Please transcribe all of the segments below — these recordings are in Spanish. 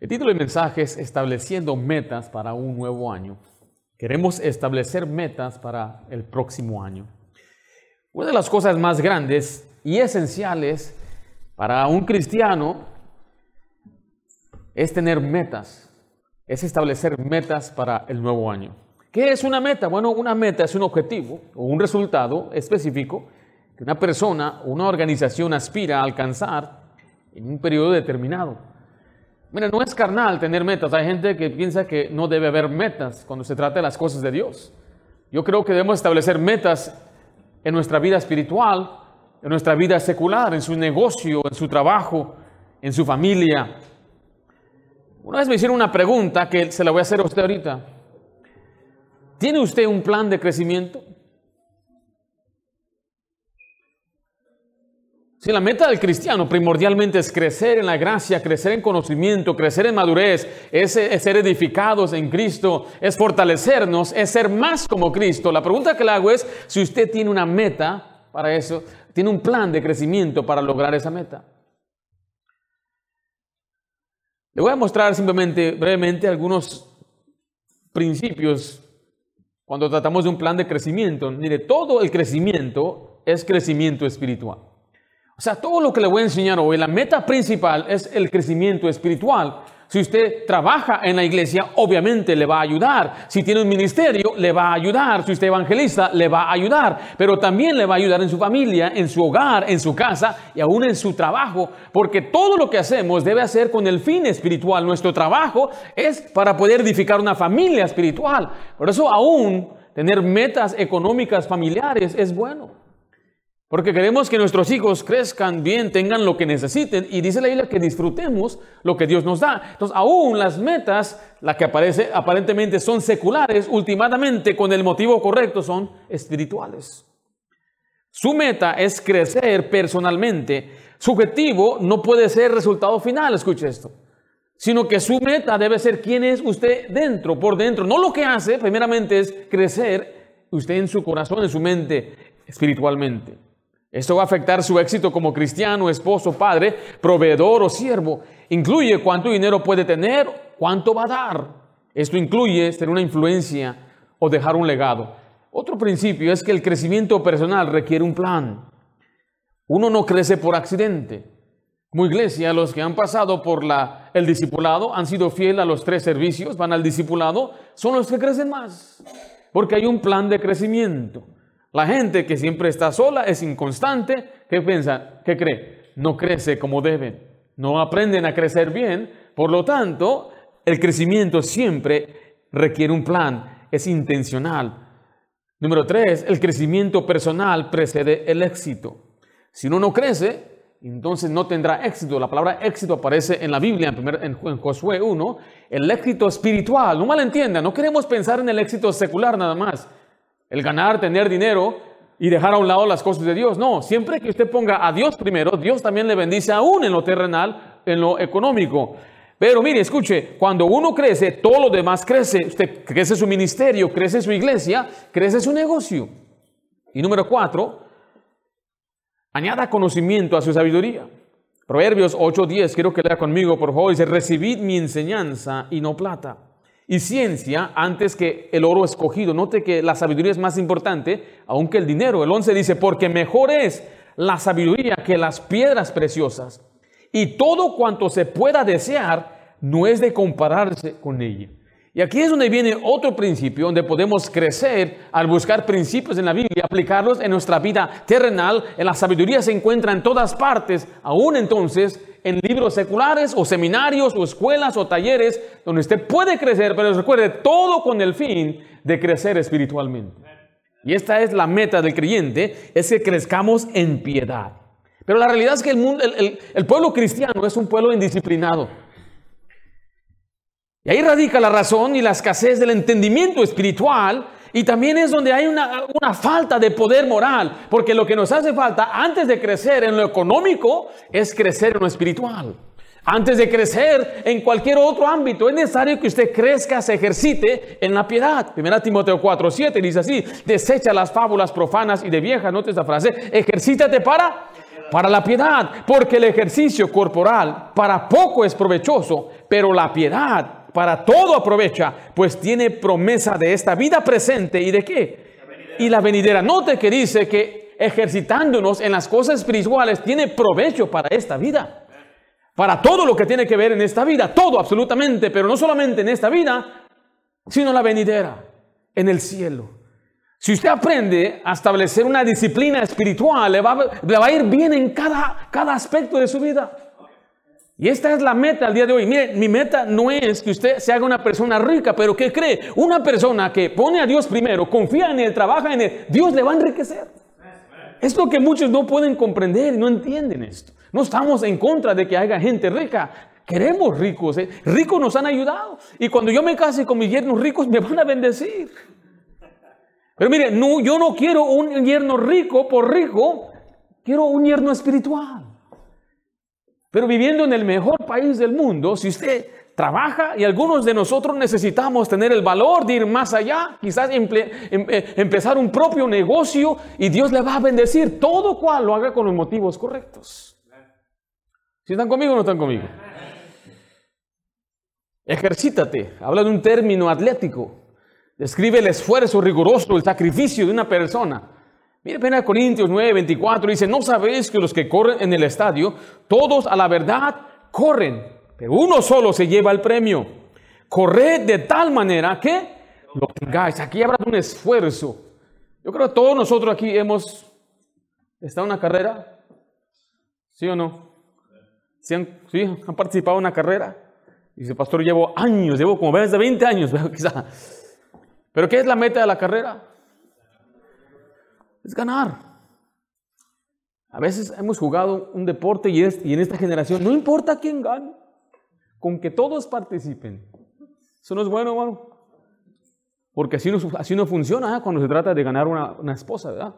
El título del mensaje es Estableciendo metas para un nuevo año. Queremos establecer metas para el próximo año. Una de las cosas más grandes y esenciales para un cristiano es tener metas, es establecer metas para el nuevo año. ¿Qué es una meta? Bueno, una meta es un objetivo o un resultado específico que una persona o una organización aspira a alcanzar en un periodo determinado. Mira, no es carnal tener metas. Hay gente que piensa que no debe haber metas cuando se trata de las cosas de Dios. Yo creo que debemos establecer metas en nuestra vida espiritual, en nuestra vida secular, en su negocio, en su trabajo, en su familia. Una vez me hicieron una pregunta que se la voy a hacer a usted ahorita. ¿Tiene usted un plan de crecimiento? Si la meta del cristiano primordialmente es crecer en la gracia, crecer en conocimiento, crecer en madurez, es, ser edificados en Cristo, es fortalecernos, es ser más como Cristo. La pregunta que le hago es si usted tiene una meta para eso, tiene un plan de crecimiento para lograr esa meta. Le voy a mostrar simplemente, brevemente, algunos principios cuando tratamos de un plan de crecimiento. Mire, todo el crecimiento es crecimiento espiritual. O sea, todo lo que le voy a enseñar hoy, la meta principal es el crecimiento espiritual. Si usted trabaja en la iglesia, obviamente le va a ayudar. Si tiene un ministerio, le va a ayudar. Si usted evangelista, le va a ayudar. Pero también le va a ayudar en su familia, en su hogar, en su casa y aún en su trabajo. Porque todo lo que hacemos debe hacer con el fin espiritual. Nuestro trabajo es para poder edificar una familia espiritual. Por eso aún tener metas económicas familiares es bueno. Porque queremos que nuestros hijos crezcan bien, tengan lo que necesiten. Y dice la Biblia que disfrutemos lo que Dios nos da. Entonces, aún las metas, las que aparece, aparentemente son seculares, últimamente con el motivo correcto son espirituales. Su meta es crecer personalmente. Su objetivo no puede ser resultado final, escuche esto. Sino que su meta debe ser quién es usted dentro, por dentro. No lo que hace, primeramente, es crecer usted en su corazón, en su mente, espiritualmente. Esto va a afectar su éxito como cristiano, esposo, padre, proveedor o siervo. Incluye cuánto dinero puede tener, cuánto va a dar. Esto incluye ser una influencia o dejar un legado. Otro principio es que el crecimiento personal requiere un plan. Uno no crece por accidente. Como iglesia, los que han pasado por la, el discipulado, han sido fieles a los tres servicios, van al discipulado, son los que crecen más. Porque hay un plan de crecimiento. La gente que siempre está sola es inconstante. ¿Qué piensa? ¿Qué cree? No crece como deben. No aprenden a crecer bien. Por lo tanto, el crecimiento siempre requiere un plan. Es intencional. Número tres, el crecimiento personal precede el éxito. Si uno no crece, entonces no tendrá éxito. La palabra éxito aparece en la Biblia, en, en, Josué 1. El éxito espiritual, no malentienda, no queremos pensar en el éxito secular nada más el ganar, tener dinero y dejar a un lado las cosas de Dios. No, siempre que usted ponga a Dios primero, Dios también le bendice aún en lo terrenal, en lo económico. Pero mire, escuche, cuando uno crece, todo lo demás crece. Usted crece su ministerio, crece su iglesia, crece su negocio. Y número cuatro, añada conocimiento a su sabiduría. Proverbios 8:10, quiero que lea conmigo, por favor, dice, recibid mi enseñanza y no plata y ciencia antes que el oro escogido. Note que la sabiduría es más importante aunque el dinero. El 11 dice, porque mejor es la sabiduría que las piedras preciosas. Y todo cuanto se pueda desear no es de compararse con ella. Y aquí es donde viene otro principio, donde podemos crecer al buscar principios en la Biblia, aplicarlos en nuestra vida terrenal. En la sabiduría se encuentra en todas partes, aún entonces en libros seculares o seminarios o escuelas o talleres donde usted puede crecer, pero recuerde, todo con el fin de crecer espiritualmente. Y esta es la meta del creyente, es que crezcamos en piedad. Pero la realidad es que el, mundo, el pueblo cristiano es un pueblo indisciplinado. Y ahí radica la razón y la escasez del entendimiento espiritual. Y también es donde hay una, falta de poder moral. Porque lo que nos hace falta antes de crecer en lo económico es crecer en lo espiritual. Antes de crecer en cualquier otro ámbito, es necesario que usted crezca, se ejercite en la piedad. Primera Timoteo 4, 7 dice así, desecha las fábulas profanas y de viejas, note esta frase, ejercítate para Para la piedad, porque el ejercicio corporal para poco es provechoso, pero la piedad para todo aprovecha, pues tiene promesa de esta vida presente y de qué? Y la venidera. Note que dice que ejercitándonos en las cosas espirituales tiene provecho para esta vida. Para todo lo que tiene que ver en esta vida, todo absolutamente, pero no solamente en esta vida, sino la venidera, en el cielo. Si usted aprende a establecer una disciplina espiritual, le va, a ir bien en cada, cada aspecto de su vida. Y esta es la meta al día de hoy. Mire, mi meta no es que usted se haga una persona rica, pero que cree, una persona que pone a Dios primero, confía en Él, trabaja en Él, Dios le va a enriquecer. Es lo que muchos no pueden comprender y no entienden esto. No estamos en contra de que haya gente rica. Queremos ricos. ¿eh? Ricos nos han ayudado. Y cuando yo me case con mis yernos ricos, me van a bendecir. Pero mire, no, yo no quiero un yerno rico por rico, quiero un yerno espiritual. Pero viviendo en el mejor país del mundo, si usted trabaja y algunos de nosotros necesitamos tener el valor de ir más allá, quizás em, eh, empezar un propio negocio y Dios le va a bendecir todo cual lo haga con los motivos correctos. ¿Si están conmigo o no están conmigo? Ejercítate, habla de un término atlético. Describe el esfuerzo riguroso, el sacrificio de una persona. Mire, pena Corintios 9, 24 dice, no sabéis que los que corren en el estadio, todos a la verdad corren, pero uno solo se lleva el premio. Corred de tal manera que lo tengáis. Aquí habrá un esfuerzo. Yo creo que todos nosotros aquí hemos estado en una carrera. ¿Sí o no? ¿Sí han, participado en una carrera? Dice, pastor, llevo años, llevo como de 20 años, quizá. Pero ¿qué es la meta de la carrera? Es ganar. A veces hemos jugado un deporte y, en esta generación no importa quién gane, con que todos participen. Eso no es bueno, hermano. Porque así no, así no funciona ¿eh? cuando se trata de ganar una, esposa, ¿verdad?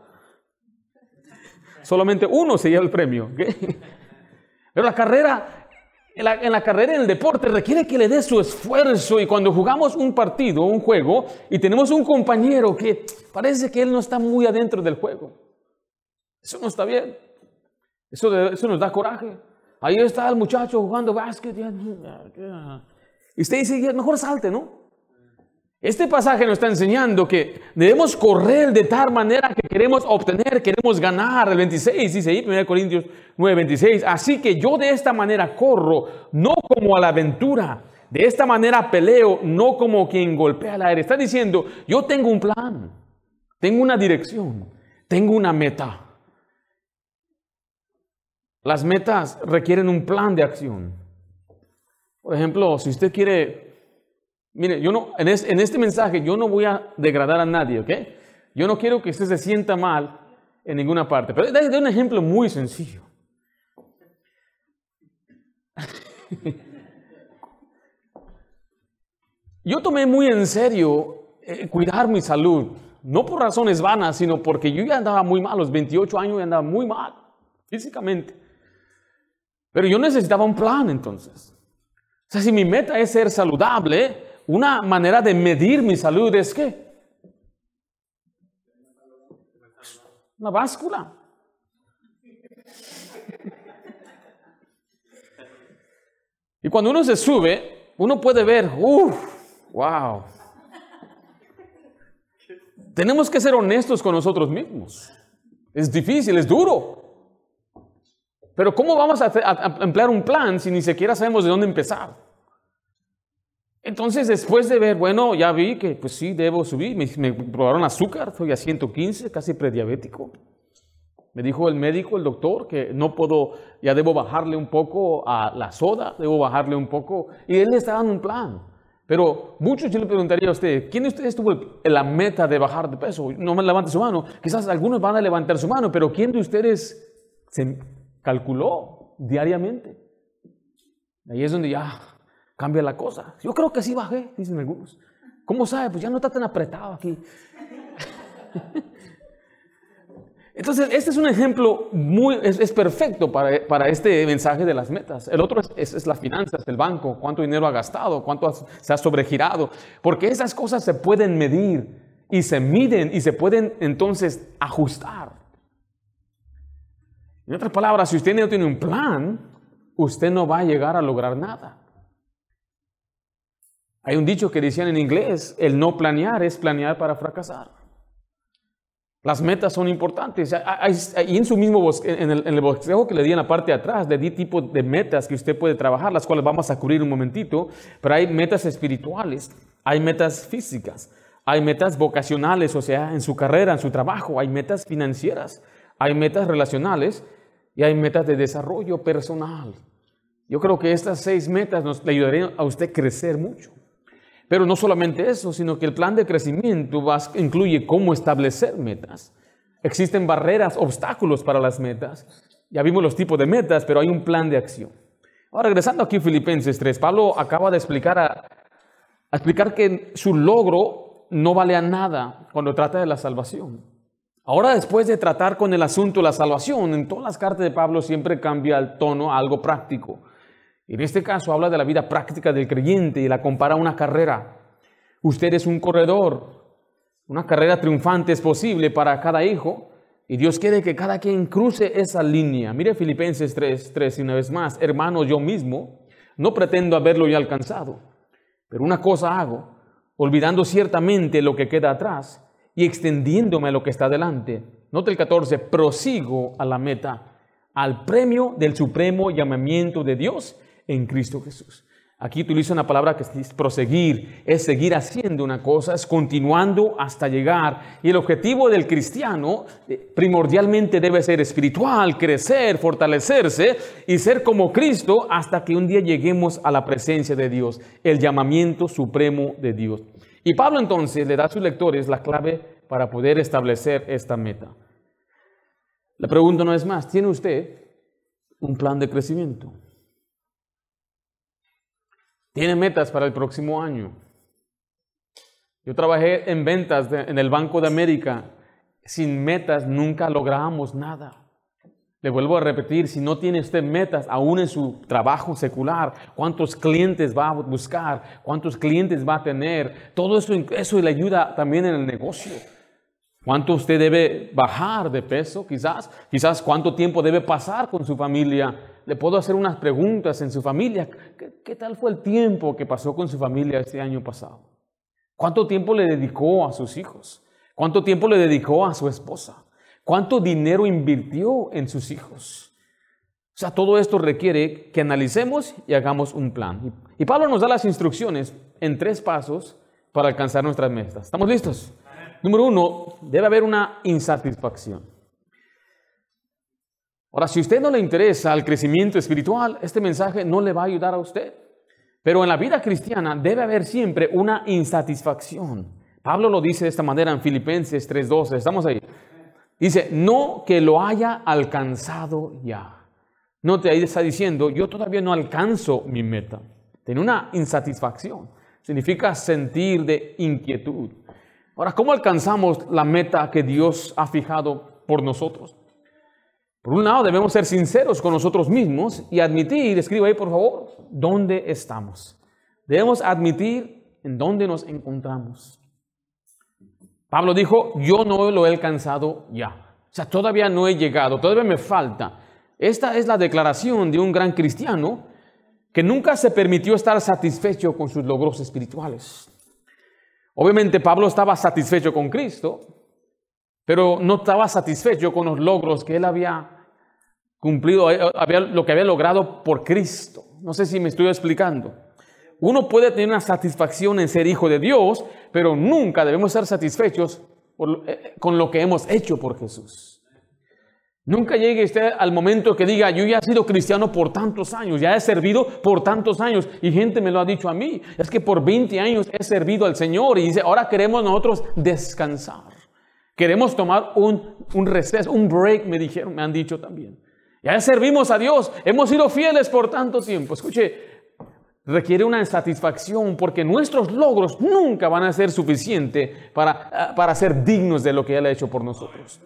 Solamente uno se lleva el premio. Pero la carrera en la, carrera, en el deporte, requiere que le dé su esfuerzo. Y cuando jugamos un partido, un juego, y tenemos un compañero que parece que él no está muy adentro del juego, eso no está bien. Eso, eso nos da coraje. Ahí está el muchacho jugando básquet. Y usted dice, mejor salte, ¿no? Este pasaje nos está enseñando que debemos correr de tal manera que queremos obtener, queremos ganar. El 26 dice ahí, 1 Corintios 9, 26. Así que yo de esta manera corro, no como a la aventura. De esta manera peleo, no como quien golpea el aire. Está diciendo, yo tengo un plan, tengo una dirección, tengo una meta. Las metas requieren un plan de acción. Por ejemplo, si usted quiere Mire, yo no, en, este mensaje yo no voy a degradar a nadie, ¿ok? Yo no quiero que usted se sienta mal en ninguna parte. Pero de, un ejemplo muy sencillo. Yo tomé muy en serio eh, cuidar mi salud, no por razones vanas, sino porque yo ya andaba muy mal, a los 28 años ya andaba muy mal, físicamente. Pero yo necesitaba un plan entonces. O sea, si mi meta es ser saludable, una manera de medir mi salud es qué? Una báscula. Y cuando uno se sube, uno puede ver, uff, wow. Tenemos que ser honestos con nosotros mismos. Es difícil, es duro. Pero ¿cómo vamos a, a emplear un plan si ni siquiera sabemos de dónde empezar? Entonces, después de ver, bueno, ya vi que pues sí, debo subir, me, probaron azúcar, estoy a 115, casi prediabético. Me dijo el médico, el doctor, que no puedo, ya debo bajarle un poco a la soda, debo bajarle un poco, y él le está dando un plan. Pero muchos yo le preguntaría a usted, ¿quién de ustedes tuvo la meta de bajar de peso? No me levante su mano. Quizás algunos van a levantar su mano, pero ¿quién de ustedes se calculó diariamente? Ahí es donde ya cambia la cosa. Yo creo que sí bajé, dicen algunos. ¿Cómo sabe? Pues ya no está tan apretado aquí. Entonces, este es un ejemplo muy, es, perfecto para, para, este mensaje de las metas. El otro es, es, las finanzas, el banco, cuánto dinero ha gastado, cuánto se ha sobregirado, porque esas cosas se pueden medir y se miden y se pueden entonces ajustar. En otras palabras, si usted no tiene un plan, usted no va a llegar a lograr nada. Hay un dicho que decían en inglés, el no planear es planear para fracasar. Las metas son importantes. Y en su mismo en el, en el bosquejo que le di en la parte de atrás, le di tipo de metas que usted puede trabajar, las cuales vamos a cubrir un momentito, pero hay metas espirituales, hay metas físicas, hay metas vocacionales, o sea, en su carrera, en su trabajo, hay metas financieras, hay metas relacionales y hay metas de desarrollo personal. Yo creo que estas seis metas nos le ayudarían a usted crecer mucho. Pero no solamente eso, sino que el plan de crecimiento incluye cómo establecer metas. Existen barreras, obstáculos para las metas. Ya vimos los tipos de metas, pero hay un plan de acción. Ahora, regresando aquí a Filipenses 3, Pablo acaba de explicar, explicar que su logro no vale a nada cuando trata de la salvación. Ahora, después de tratar con el asunto de la salvación, en todas las cartas de Pablo siempre cambia el tono a algo práctico. En este caso habla de la vida práctica del creyente y la compara a una carrera. Usted es un corredor. Una carrera triunfante es posible para cada hijo. Y Dios quiere que cada quien cruce esa línea. Mire Filipenses 3, 3 y una vez más. Hermanos, yo mismo no pretendo haberlo ya alcanzado. Pero una cosa hago, olvidando ciertamente lo que queda atrás y extendiéndome a lo que está delante. Note el 14, prosigo a la meta, al premio del supremo llamamiento de Dios en Cristo Jesús. Aquí utiliza una palabra que es proseguir, es seguir haciendo una cosa, es continuando hasta llegar. Y el objetivo del cristiano eh, primordialmente debe ser espiritual, crecer, fortalecerse y ser como Cristo hasta que un día lleguemos a la presencia de Dios, el llamamiento supremo de Dios. Y Pablo entonces le da a sus lectores la clave para poder establecer esta meta. La pregunta no es más, ¿tiene usted un plan de crecimiento? Tiene metas para el próximo año. Yo trabajé en ventas en el Banco de América. Sin metas nunca logramos nada. Le vuelvo a repetir, si no tiene usted metas aún en su trabajo secular, cuántos clientes va a buscar, cuántos clientes va a tener, todo eso, eso le ayuda también en el negocio. ¿Cuánto usted debe bajar de peso? Quizás, quizás cuánto tiempo debe pasar con su familia le puedo hacer unas preguntas en su familia. ¿Qué, tal fue el tiempo que pasó con su familia este año pasado? ¿Cuánto tiempo le dedicó a sus hijos? ¿Cuánto tiempo le dedicó a su esposa? ¿Cuánto dinero invirtió en sus hijos? O sea, todo esto requiere que analicemos y hagamos un plan. Y Pablo nos da las instrucciones en tres pasos para alcanzar nuestras metas. ¿Estamos listos? Número uno, debe haber una insatisfacción. Ahora, si usted no le interesa el crecimiento espiritual, este mensaje no le va a ayudar a usted. Pero en la vida cristiana debe haber siempre una insatisfacción. Pablo lo dice de esta manera en Filipenses 3:12. Estamos ahí. Dice, no que lo haya alcanzado ya. No te ahí está diciendo, yo todavía no alcanzo mi meta. Tiene una insatisfacción. Significa sentir de inquietud. Ahora, ¿cómo alcanzamos la meta que Dios ha fijado por nosotros? Por un lado, debemos ser sinceros con nosotros mismos y admitir, escriba ahí por favor, dónde estamos. Debemos admitir en dónde nos encontramos. Pablo dijo, yo no lo he alcanzado ya. O sea, todavía no he llegado, todavía me falta. Esta es la declaración de un gran cristiano que nunca se permitió estar satisfecho con sus logros espirituales. Obviamente Pablo estaba satisfecho con Cristo, pero no estaba satisfecho con los logros que él había cumplido, eh, había, lo que había logrado por Cristo. No sé si me estoy explicando. Uno puede tener una satisfacción en ser hijo de Dios, pero nunca debemos ser satisfechos eh, con lo que hemos hecho por Jesús. Nunca llegue usted al momento que diga, yo ya he sido cristiano por tantos años, ya he servido por tantos años, y gente me lo ha dicho a mí, es que por 20 años he servido al Señor, y dice, ahora queremos nosotros descansar. Queremos tomar un, un receso, un break, me dijeron, me han dicho también. Ya servimos a Dios, hemos sido fieles por tanto tiempo. Escuche, requiere una insatisfacción porque nuestros logros nunca van a ser suficientes para, ah, para ser dignos de lo que Él ha hecho por nosotros.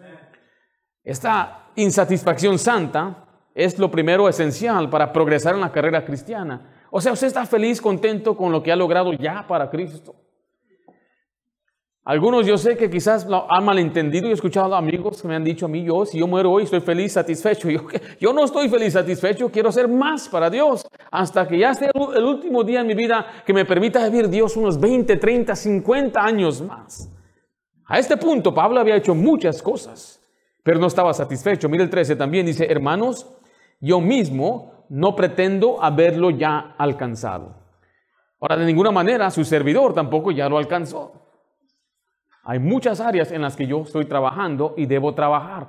Esta insatisfacción santa es lo primero esencial para progresar en la carrera cristiana. O sea, usted está feliz, contento con lo que ha logrado ya para Cristo. Algunos yo sé que quizás lo han malentendido y he escuchado amigos que me han dicho a mí, yo si yo muero hoy estoy feliz, satisfecho. Yo, yo no estoy feliz, satisfecho, quiero ser más para Dios hasta que ya esté el último día en mi vida que me permita vivir Dios unos 20, 30, 50 años más. A este punto Pablo había hecho muchas cosas, pero no estaba satisfecho. Mira el 13 también dice, hermanos, yo mismo no pretendo haberlo ya alcanzado. Ahora, de ninguna manera su servidor tampoco ya lo alcanzó. Hay muchas áreas en las que yo estoy trabajando y debo trabajar.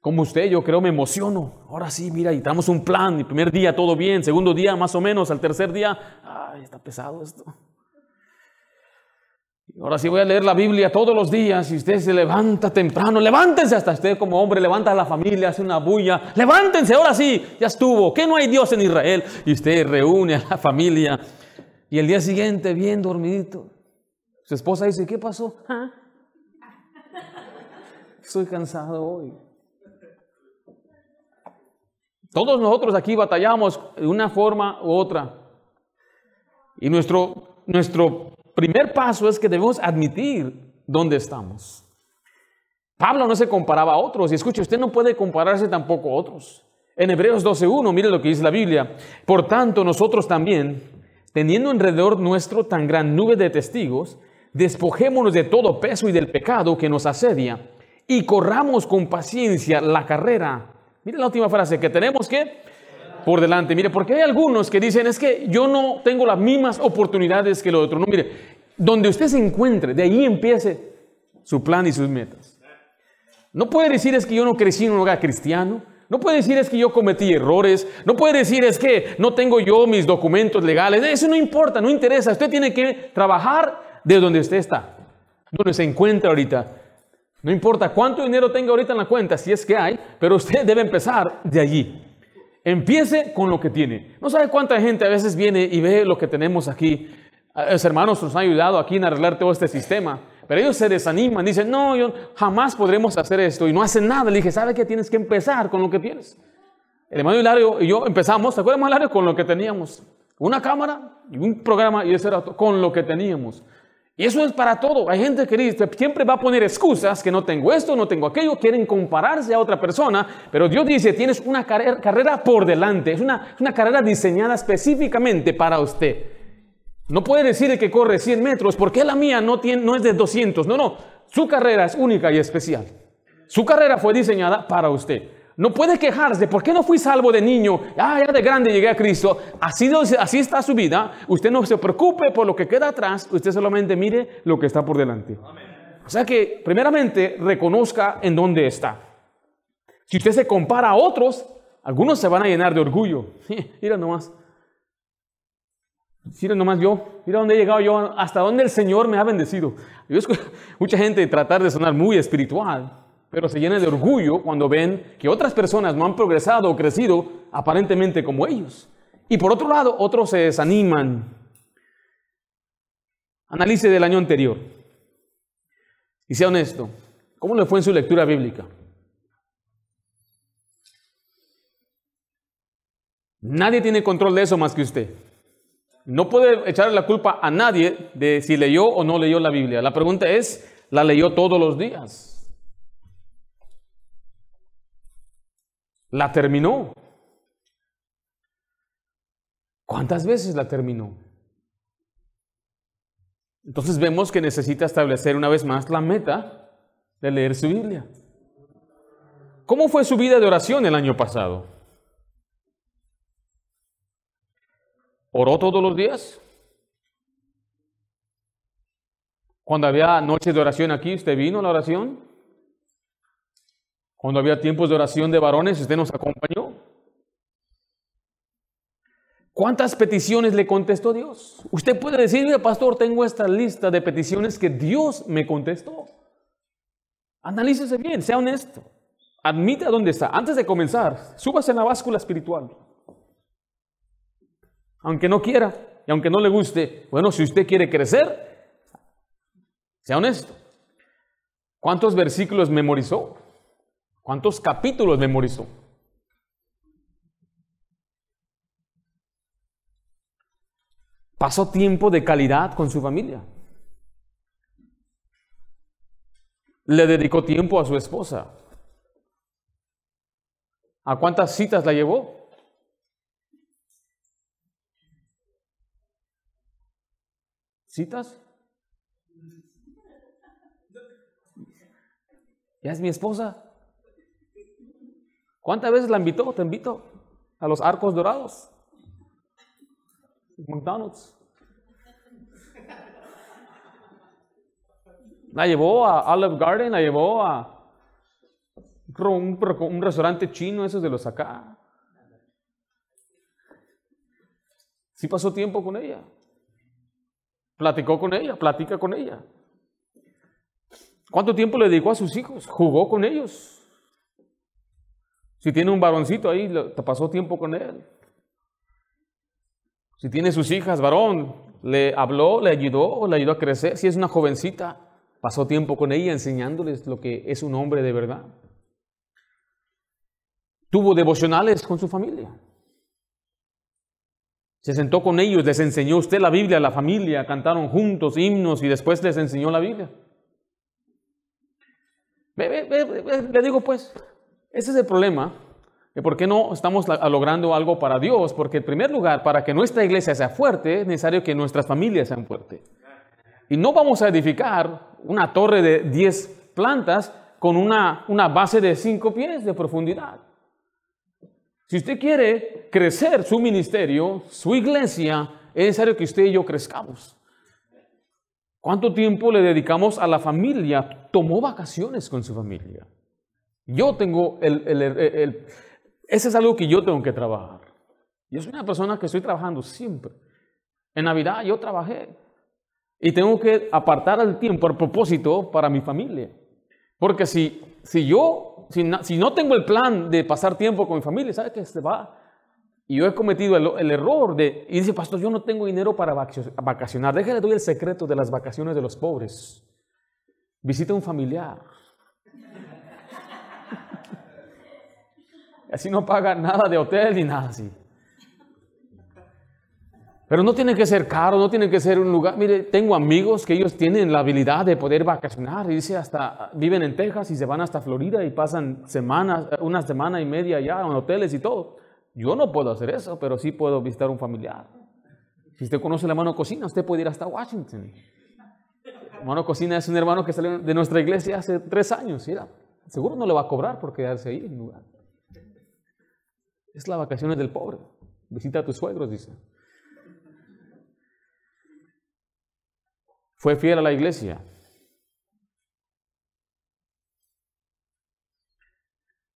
Como usted, yo creo, me emociono. Ahora sí, mira, y damos un plan. El primer día todo bien, segundo día más o menos, al tercer día, ay, está pesado esto. Ahora sí voy a leer la Biblia todos los días y usted se levanta temprano. Levántense hasta usted como hombre, levanta a la familia, hace una bulla. Levántense, ahora sí, ya estuvo. ¿Qué no hay Dios en Israel? Y usted reúne a la familia. Y el día siguiente, bien dormidito. Su esposa dice, ¿qué pasó? ¿Ah? Estoy cansado hoy. Todos nosotros aquí batallamos de una forma u otra. Y nuestro, nuestro primer paso es que debemos admitir dónde estamos. Pablo no se comparaba a otros. Y escuche, usted no puede compararse tampoco a otros. En Hebreos 12.1, mire lo que dice la Biblia. Por tanto, nosotros también, teniendo alrededor nuestro tan gran nube de testigos, despojémonos de todo peso y del pecado que nos asedia y corramos con paciencia la carrera. Mire la última frase, que tenemos que por delante. Mire, porque hay algunos que dicen, es que yo no tengo las mismas oportunidades que el otro. No, mire, donde usted se encuentre, de ahí empiece su plan y sus metas. No puede decir es que yo no crecí en un hogar cristiano. No puede decir es que yo cometí errores. No puede decir es que no tengo yo mis documentos legales. Eso no importa, no interesa. Usted tiene que trabajar de donde usted está, donde se encuentra ahorita. No importa cuánto dinero tenga ahorita en la cuenta, si es que hay, pero usted debe empezar de allí. Empiece con lo que tiene. No sabe cuánta gente a veces viene y ve lo que tenemos aquí. Los hermanos nos han ayudado aquí en arreglar todo este sistema, pero ellos se desaniman, dicen, no, yo jamás podremos hacer esto y no hacen nada. Le dije, ¿sabe que tienes que empezar con lo que tienes? El hermano Hilario y yo empezamos, ¿se acuerdan, Hilario? Con lo que teníamos. Una cámara y un programa y eso era con lo que teníamos. Y eso es para todo. Hay gente que siempre va a poner excusas, que no tengo esto, no tengo aquello, quieren compararse a otra persona, pero Dios dice, tienes una carrera, por delante, es una, una carrera diseñada específicamente para usted. No puede decir que corre 100 metros, porque la mía no, tiene, no es de 200, no, no, su carrera es única y especial. Su carrera fue diseñada para usted. No puede quejarse, ¿por qué no fui salvo de niño? Ah, ya de grande llegué a Cristo. Así, así está su vida. Usted no se preocupe por lo que queda atrás, usted solamente mire lo que está por delante. O sea que, primeramente, reconozca en dónde está. Si usted se compara a otros, algunos se van a llenar de orgullo. Mira nomás. Mira nomás yo, mira dónde he llegado yo, hasta dónde el Señor me ha bendecido. Yo escucho mucha gente tratar de sonar muy espiritual, pero se llena de orgullo cuando ven que otras personas no han progresado o crecido aparentemente como ellos. Y por otro lado, otros se desaniman. Analice del año anterior. Y sea honesto, ¿cómo le fue en su lectura bíblica? Nadie tiene control de eso más que usted. No puede echarle la culpa a nadie de si leyó o no leyó la Biblia. La pregunta es, ¿la leyó todos los días? La terminó. ¿Cuántas veces la terminó? Entonces vemos que necesita establecer una vez más la meta de leer su Biblia. ¿Cómo fue su vida de oración el año pasado? ¿Oró todos los días? Cuando había noches de oración aquí, ¿usted vino a la oración? Cuando había tiempos de oración de varones, usted nos acompañó. ¿Cuántas peticiones le contestó Dios? Usted puede decir, pastor, tengo esta lista de peticiones que Dios me contestó. Analícese bien, sea honesto. Admita dónde está. Antes de comenzar, súbase en la báscula espiritual. Aunque no quiera y aunque no le guste, bueno, si usted quiere crecer, sea honesto. ¿Cuántos versículos memorizó? ¿Cuántos capítulos memorizó? Pasó tiempo de calidad con su familia. le dedicó tiempo a su esposa. ¿A cuántas citas la llevó? ¿Citas? Ya es mi esposa. ¿Cuántas veces la invitó? Te invito a los arcos dorados. McDonald's. La llevó a Olive Garden, la llevó a un, restaurante chino, esos de los acá. Sí pasó tiempo con ella. Platicó con ella, platica con ella. ¿Cuánto tiempo le dedicó a sus hijos? Jugó con ellos. Si tiene un varoncito ahí, te pasó tiempo con él. Si tiene sus hijas, varón, le habló, le ayudó, le ayudó a crecer. Si es una jovencita, pasó tiempo con ella enseñándoles lo que es un hombre de verdad. Tuvo devocionales con su familia. Se sentó con ellos, les enseñó usted la Biblia a la familia, cantaron juntos himnos y después les enseñó la Biblia. Le digo pues, ese es el problema de por qué no estamos logrando algo para Dios, porque en primer lugar, para que nuestra iglesia sea fuerte, es necesario que nuestras familias sean fuertes. Y no vamos a edificar una torre de 10 plantas con una, una base de 5 pies de profundidad. Si usted quiere crecer su ministerio, su iglesia, es necesario que usted y yo crezcamos. ¿Cuánto tiempo le dedicamos a la familia? Tomó vacaciones con su familia. Yo tengo el, el, ese es algo que yo tengo que trabajar. Yo soy una persona que estoy trabajando siempre. En Navidad yo trabajé y tengo que apartar el tiempo a propósito para mi familia. Porque si, si yo si, no tengo el plan de pasar tiempo con mi familia, ¿sabe qué? Se va. Y yo he cometido el, error de, y dice, pastor, yo no tengo dinero para vacacionar. Déjale, doy el secreto de las vacaciones de los pobres. Visita un familiar. Así no paga nada de hotel ni nada así. Pero no tiene que ser caro, no tiene que ser un lugar. Mire, tengo amigos que ellos tienen la habilidad de poder vacacionar. Y dice, hasta viven en Texas y se van hasta Florida y pasan semanas, una semana y media allá en hoteles y todo. Yo no puedo hacer eso, pero sí puedo visitar un familiar. Si usted conoce la mano cocina, usted puede ir hasta Washington. Hermano Cocina es un hermano que salió de nuestra iglesia hace tres años. Seguro no le va a cobrar por quedarse ahí en lugar. Es las vacaciones del pobre. Visita a tus suegros, dice. Fue fiel a la iglesia.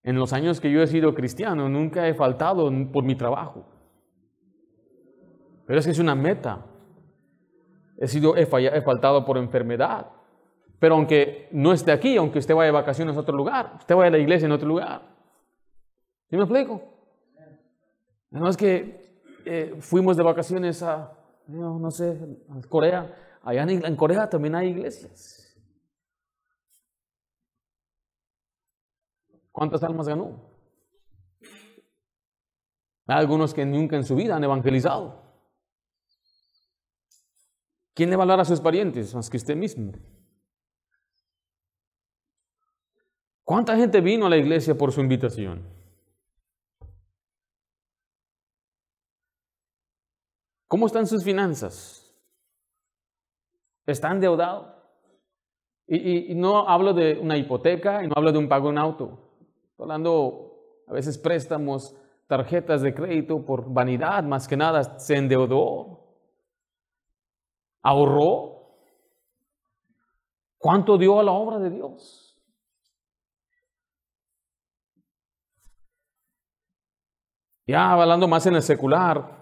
En los años que yo he sido cristiano, nunca he faltado por mi trabajo. Pero es que es una meta. He, sido, he, faltado por enfermedad. Pero aunque no esté aquí, aunque usted vaya de vacaciones a otro lugar, usted vaya a la iglesia en otro lugar. ¿Sí me explico? No es que eh, fuimos de vacaciones a, no, no sé, a Corea Allá en, Corea también hay iglesias. ¿Cuántas almas ganó? Hay algunos que nunca en su vida han evangelizado. ¿Quién le va a hablar a sus parientes más que usted mismo? ¿Cuánta gente vino a la iglesia por su invitación? ¿Cómo están sus finanzas? está endeudado. Y, no hablo de una hipoteca y no hablo de un pago en auto. Estoy hablando a veces préstamos, tarjetas de crédito por vanidad, más que nada, se endeudó, ahorró. ¿Cuánto dio a la obra de Dios? Ya hablando más en el secular,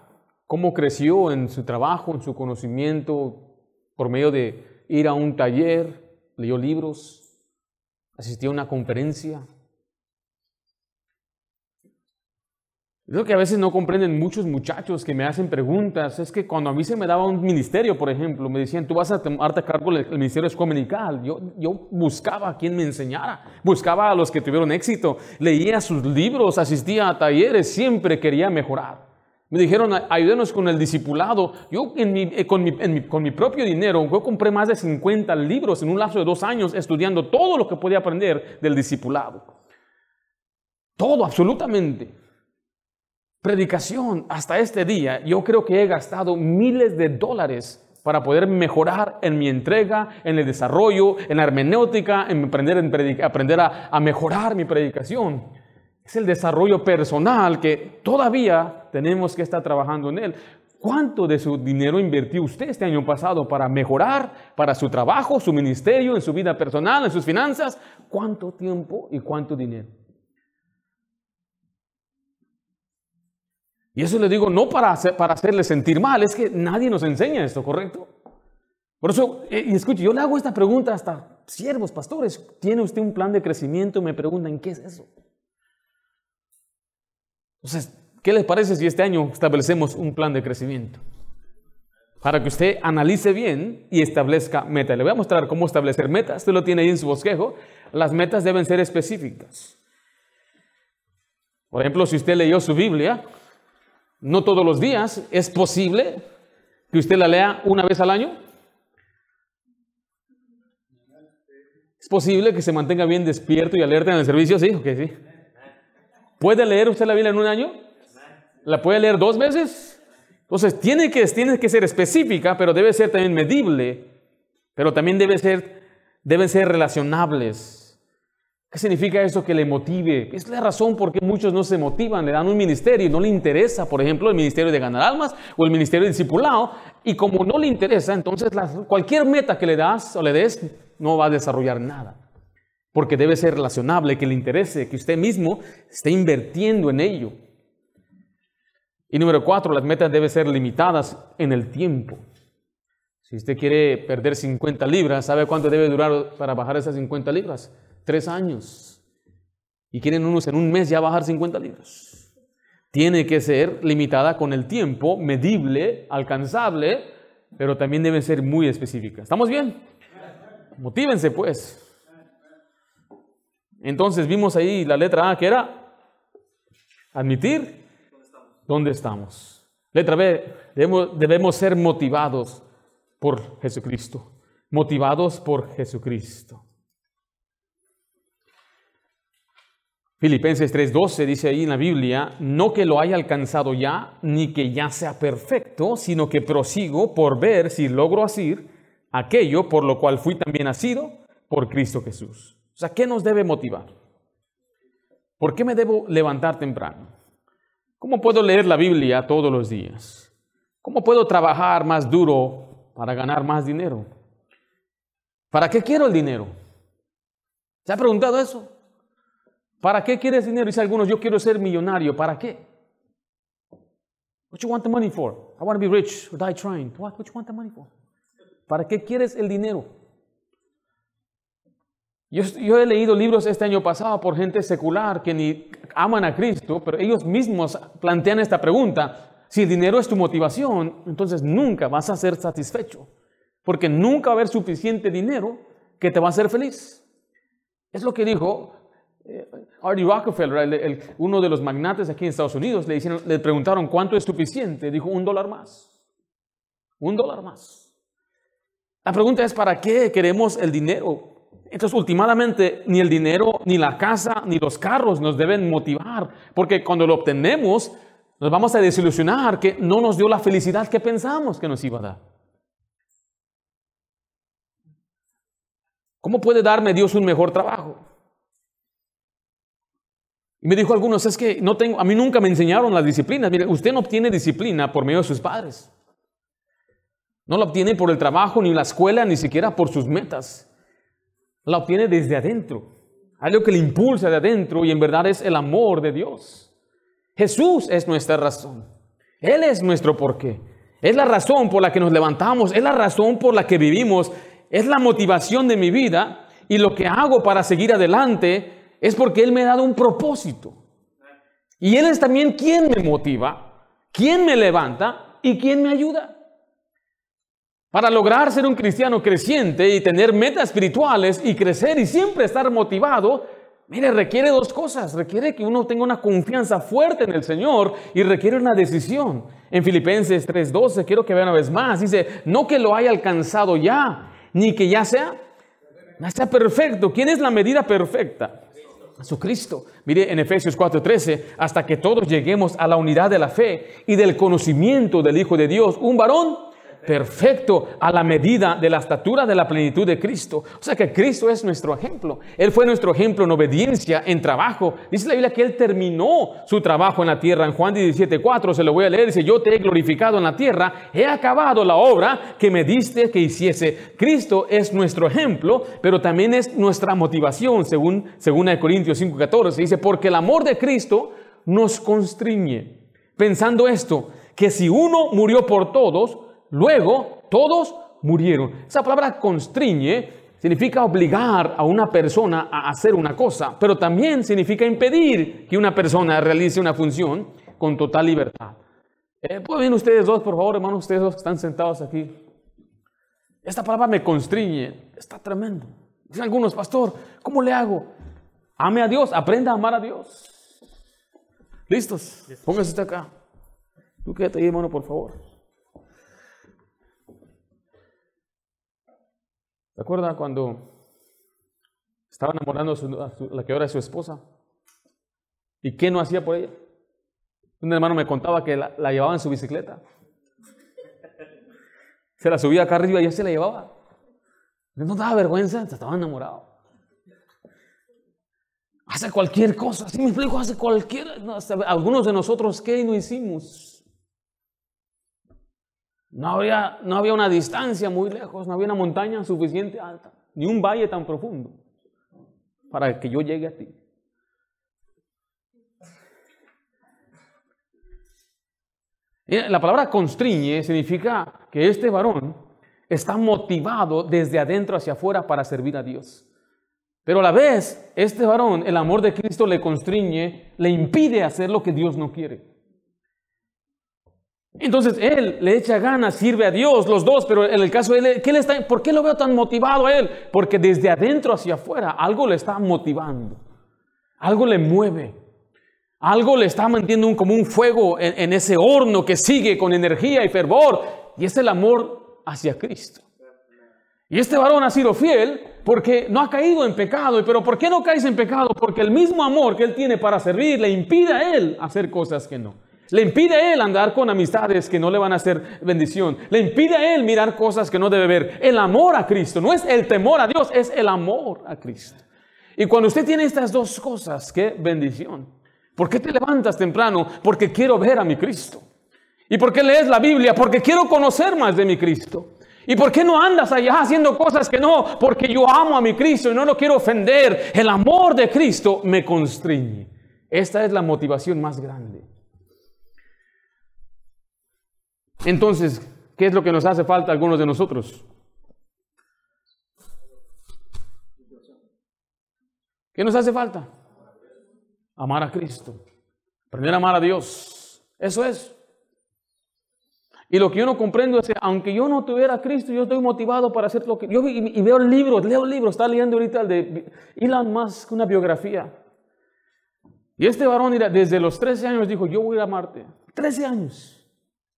cómo creció en su trabajo, en su conocimiento, por medio de ir a un taller, leyó libros, asistió a una conferencia. Lo que a veces no comprenden muchos muchachos que me hacen preguntas es que cuando a mí se me daba un ministerio, por ejemplo, me decían, tú vas a tomarte a cargo del ministerio escomenical. Yo, yo buscaba a quien me enseñara, buscaba a los que tuvieron éxito, leía sus libros, asistía a talleres, siempre quería mejorar. Me dijeron, ayúdenos con el discipulado. Yo eh, con, mi, propio dinero, yo compré más de 50 libros en un lapso de dos años estudiando todo lo que podía aprender del discipulado. Todo, absolutamente. Predicación, hasta este día, yo creo que he gastado miles de dólares para poder mejorar en mi entrega, en el desarrollo, en la hermenéutica, en aprender, en aprender a, a mejorar mi predicación. Es el desarrollo personal que todavía tenemos que estar trabajando en él. ¿Cuánto de su dinero invirtió usted este año pasado para mejorar, para su trabajo, su ministerio, en su vida personal, en sus finanzas? ¿Cuánto tiempo y cuánto dinero? Y eso le digo no para, para hacerle sentir mal, es que nadie nos enseña esto, ¿correcto? Por eso, eh, y escuche, yo le hago esta pregunta hasta siervos, pastores, ¿tiene usted un plan de crecimiento? Me preguntan, ¿qué es eso? Entonces, ¿qué les parece si este año establecemos un plan de crecimiento? Para que usted analice bien y establezca metas. Le voy a mostrar cómo establecer metas. Usted lo tiene ahí en su bosquejo. Las metas deben ser específicas. Por ejemplo, si usted leyó su Biblia, no todos los días, es posible que usted la lea una vez al año. ¿Es posible que se mantenga bien despierto y alerta en el servicio? Sí, ok, sí. ¿Puede leer usted la Biblia en un año? ¿La puede leer dos veces? Entonces, tiene que, tiene que ser específica, pero debe ser también medible, pero también debe ser, deben ser relacionables. ¿Qué significa eso que le motive? Es la razón por qué muchos no se motivan, le dan un ministerio y no le interesa, por ejemplo, el ministerio de ganar almas o el ministerio de discipulado, y como no le interesa, entonces cualquier meta que le das o le des no va a desarrollar nada porque debe ser relacionable, que le interese, que usted mismo esté invirtiendo en ello. Y número cuatro, las metas deben ser limitadas en el tiempo. Si usted quiere perder 50 libras, ¿sabe cuánto debe durar para bajar esas 50 libras? Tres años. Y quieren unos en un mes ya bajar 50 libras. Tiene que ser limitada con el tiempo, medible, alcanzable, pero también debe ser muy específica. ¿Estamos bien? Motívense pues. Entonces vimos ahí la letra A que era admitir dónde estamos. Letra B, debemos, debemos ser motivados por Jesucristo. Motivados por Jesucristo. Filipenses 3:12 dice ahí en la Biblia, no que lo haya alcanzado ya, ni que ya sea perfecto, sino que prosigo por ver si logro asir aquello por lo cual fui también nacido por Cristo Jesús. O sea, ¿qué nos debe motivar? ¿Por qué me debo levantar temprano? ¿Cómo puedo leer la Biblia todos los días? ¿Cómo puedo trabajar más duro para ganar más dinero? ¿Para qué quiero el dinero? ¿Se ha preguntado eso? ¿Para qué quieres dinero? Dice algunos, yo quiero ser millonario. ¿Para qué? What you want the money for? I want to be rich or die trying. What, what you want the money for? ¿Para qué quieres el dinero? Yo, he leído libros este año pasado por gente secular que ni aman a Cristo, pero ellos mismos plantean esta pregunta. Si el dinero es tu motivación, entonces nunca vas a ser satisfecho, porque nunca va a haber suficiente dinero que te va a hacer feliz. Es lo que dijo eh, Artie Rockefeller, uno de los magnates aquí en Estados Unidos. Le, le preguntaron cuánto es suficiente. Dijo un dólar más. Un dólar más. La pregunta es, ¿para qué queremos el dinero? Entonces, últimamente, ni el dinero, ni la casa, ni los carros nos deben motivar, porque cuando lo obtenemos, nos vamos a desilusionar que no nos dio la felicidad que pensamos que nos iba a dar. ¿Cómo puede darme Dios un mejor trabajo? Y me dijo algunos, es que no tengo, a mí nunca me enseñaron las disciplinas. Mire, usted no obtiene disciplina por medio de sus padres. No la obtiene por el trabajo, ni la escuela, ni siquiera por sus metas la obtiene desde adentro. Algo que le impulsa de adentro y en verdad es el amor de Dios. Jesús es nuestra razón. Él es nuestro porqué. Es la razón por la que nos levantamos, es la razón por la que vivimos, es la motivación de mi vida y lo que hago para seguir adelante es porque Él me ha dado un propósito. Y Él es también quien me motiva, quien me levanta y quien me ayuda. Para lograr ser un cristiano creciente y tener metas espirituales y crecer y siempre estar motivado, Mire, requiere dos cosas. Requiere que uno tenga una confianza fuerte en el Señor y requiere una decisión. En Filipenses 3:12, quiero que vean una vez más, dice, no que lo haya alcanzado ya, ni que ya sea, ya sea perfecto. ¿Quién es la medida perfecta? Jesucristo. Mire en Efesios 4:13, hasta que todos lleguemos a la unidad de la fe y del conocimiento del Hijo de Dios, un varón perfecto a la medida de la estatura de la plenitud de Cristo. O sea que Cristo es nuestro ejemplo. Él fue nuestro ejemplo en obediencia, en trabajo. Dice la Biblia que Él terminó su trabajo en la tierra. En Juan 17:4 se lo voy a leer. Dice, yo te he glorificado en la tierra, he acabado la obra que me diste que hiciese. Cristo es nuestro ejemplo, pero también es nuestra motivación, según, según Corintios 5:14. Dice, porque el amor de Cristo nos constriñe. Pensando esto, que si uno murió por todos, Luego, todos murieron. Esa palabra constriñe significa obligar a una persona a hacer una cosa, pero también significa impedir que una persona realice una función con total libertad. Eh, ¿Pueden venir ustedes dos, por favor, hermanos, ustedes dos que están sentados aquí? Esta palabra me constriñe, está tremendo. Dicen algunos, pastor, ¿cómo le hago? Ame a Dios, aprenda a amar a Dios. ¿Listos? Póngase usted acá. Tú quédate ahí, hermano, por favor. ¿Se acuerda cuando estaba enamorando a, la que ahora es su esposa? ¿Y qué no hacía por ella? Un hermano me contaba que la, llevaba en su bicicleta. Se la subía acá arriba y ya se la llevaba. No daba vergüenza, estaba enamorado. Hace cualquier cosa, así me explico, hace cualquier. algunos de nosotros, ¿qué no hicimos? No había, no había una distancia muy lejos, no había una montaña suficiente alta, ni un valle tan profundo para que yo llegue a ti. La palabra constriñe significa que este varón está motivado desde adentro hacia afuera para servir a Dios. Pero a la vez, este varón, el amor de Cristo le constriñe, le impide hacer lo que Dios no quiere. Entonces él le echa ganas, sirve a Dios, los dos, pero en el caso de él, ¿qué le está, ¿por qué lo veo tan motivado a él? Porque desde adentro hacia afuera algo le está motivando, algo le mueve, algo le está manteniendo un, como un fuego en, en ese horno que sigue con energía y fervor, y es el amor hacia Cristo. Y este varón ha sido fiel porque no ha caído en pecado. Pero ¿por qué no caes en pecado? Porque el mismo amor que él tiene para servir le impide a él hacer cosas que no. Le impide a él andar con amistades que no le van a hacer bendición. Le impide a él mirar cosas que no debe ver. El amor a Cristo, no es el temor a Dios, es el amor a Cristo. Y cuando usted tiene estas dos cosas, qué bendición. ¿Por qué te levantas temprano? Porque quiero ver a mi Cristo. ¿Y por qué lees la Biblia? Porque quiero conocer más de mi Cristo. ¿Y por qué no andas allá haciendo cosas que no? Porque yo amo a mi Cristo y no lo quiero ofender. El amor de Cristo me constriñe. Esta es la motivación más grande. Entonces, ¿qué es lo que nos hace falta a algunos de nosotros? ¿Qué nos hace falta? Amar a Cristo. Aprender a amar a Dios. Eso es. Y lo que yo no comprendo es que aunque yo no tuviera a Cristo, yo estoy motivado para hacer lo que... Yo y, veo libros, leo libros, está leyendo ahorita el de Elon Musk, una biografía. Y este varón, desde los 13 años dijo, yo voy a Marte. 13 años.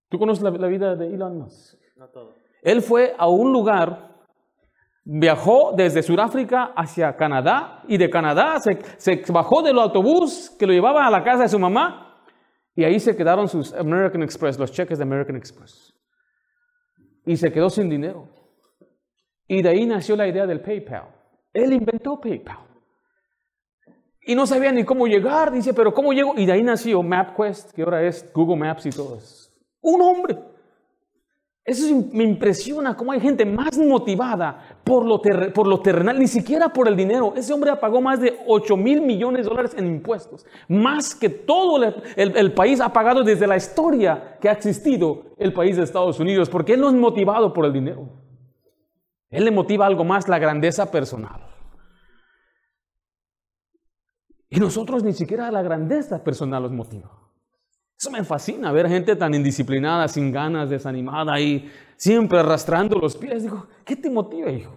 ¿Tú conoces la, vida de Elon Musk? No todo. Él fue a un lugar, viajó desde Sudáfrica hacia Canadá y de Canadá se, se bajó del autobús que lo llevaba a la casa de su mamá y ahí se quedaron sus American Express, los cheques de American Express. Y se quedó sin dinero. Y de ahí nació la idea del PayPal. Él inventó PayPal. Y no sabía ni cómo llegar, dice, pero ¿cómo llego? Y de ahí nació MapQuest, que ahora es Google Maps y todo eso. Un hombre. Eso me impresiona cómo hay gente más motivada por lo, terrenal, ni siquiera por el dinero. Ese hombre pagó más de 8 mil millones de dólares en impuestos, más que todo el, el, país ha pagado desde la historia que ha existido el país de Estados Unidos, porque él no es motivado por el dinero. Él le motiva algo más, la grandeza personal. Y nosotros ni siquiera la grandeza personal los motiva. Eso me fascina, ver gente tan indisciplinada, sin ganas, desanimada y siempre arrastrando los pies. Digo, ¿qué te motiva, hijo?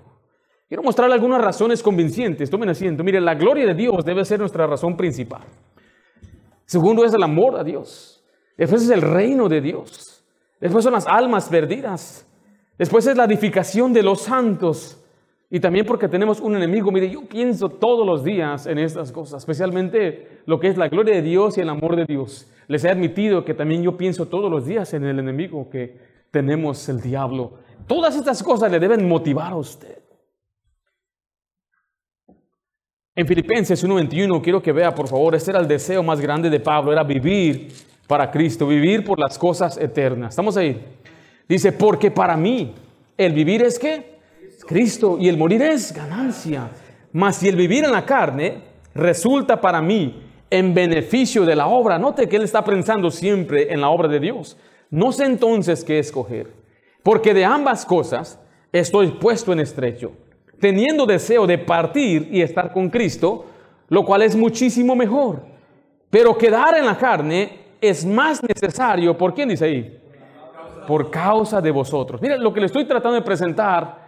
Quiero mostrarle algunas razones convincentes. Tomen asiento. Mire, la gloria de Dios debe ser nuestra razón principal. Segundo es el amor a Dios. Después es el reino de Dios. Después son las almas perdidas. Después es la edificación de los santos. Y también porque tenemos un enemigo. Mire, yo pienso todos los días en estas cosas, especialmente lo que es la gloria de Dios y el amor de Dios. Les he admitido que también yo pienso todos los días en el enemigo que tenemos, el diablo. Todas estas cosas le deben motivar a usted. En Filipenses 1:21 quiero que vea, por favor, este era el deseo más grande de Pablo, era vivir para Cristo, vivir por las cosas eternas. ¿Estamos ahí? Dice, porque para mí el vivir es que Cristo y el morir es ganancia. Mas si el vivir en la carne resulta para mí en beneficio de la obra, note que él está pensando siempre en la obra de Dios. No sé entonces qué escoger, porque de ambas cosas estoy puesto en estrecho teniendo deseo de partir y estar con Cristo, lo cual es muchísimo mejor. Pero quedar en la carne es más necesario, ¿por quién dice ahí? Por causa de vosotros. Mira, lo que le estoy tratando de presentar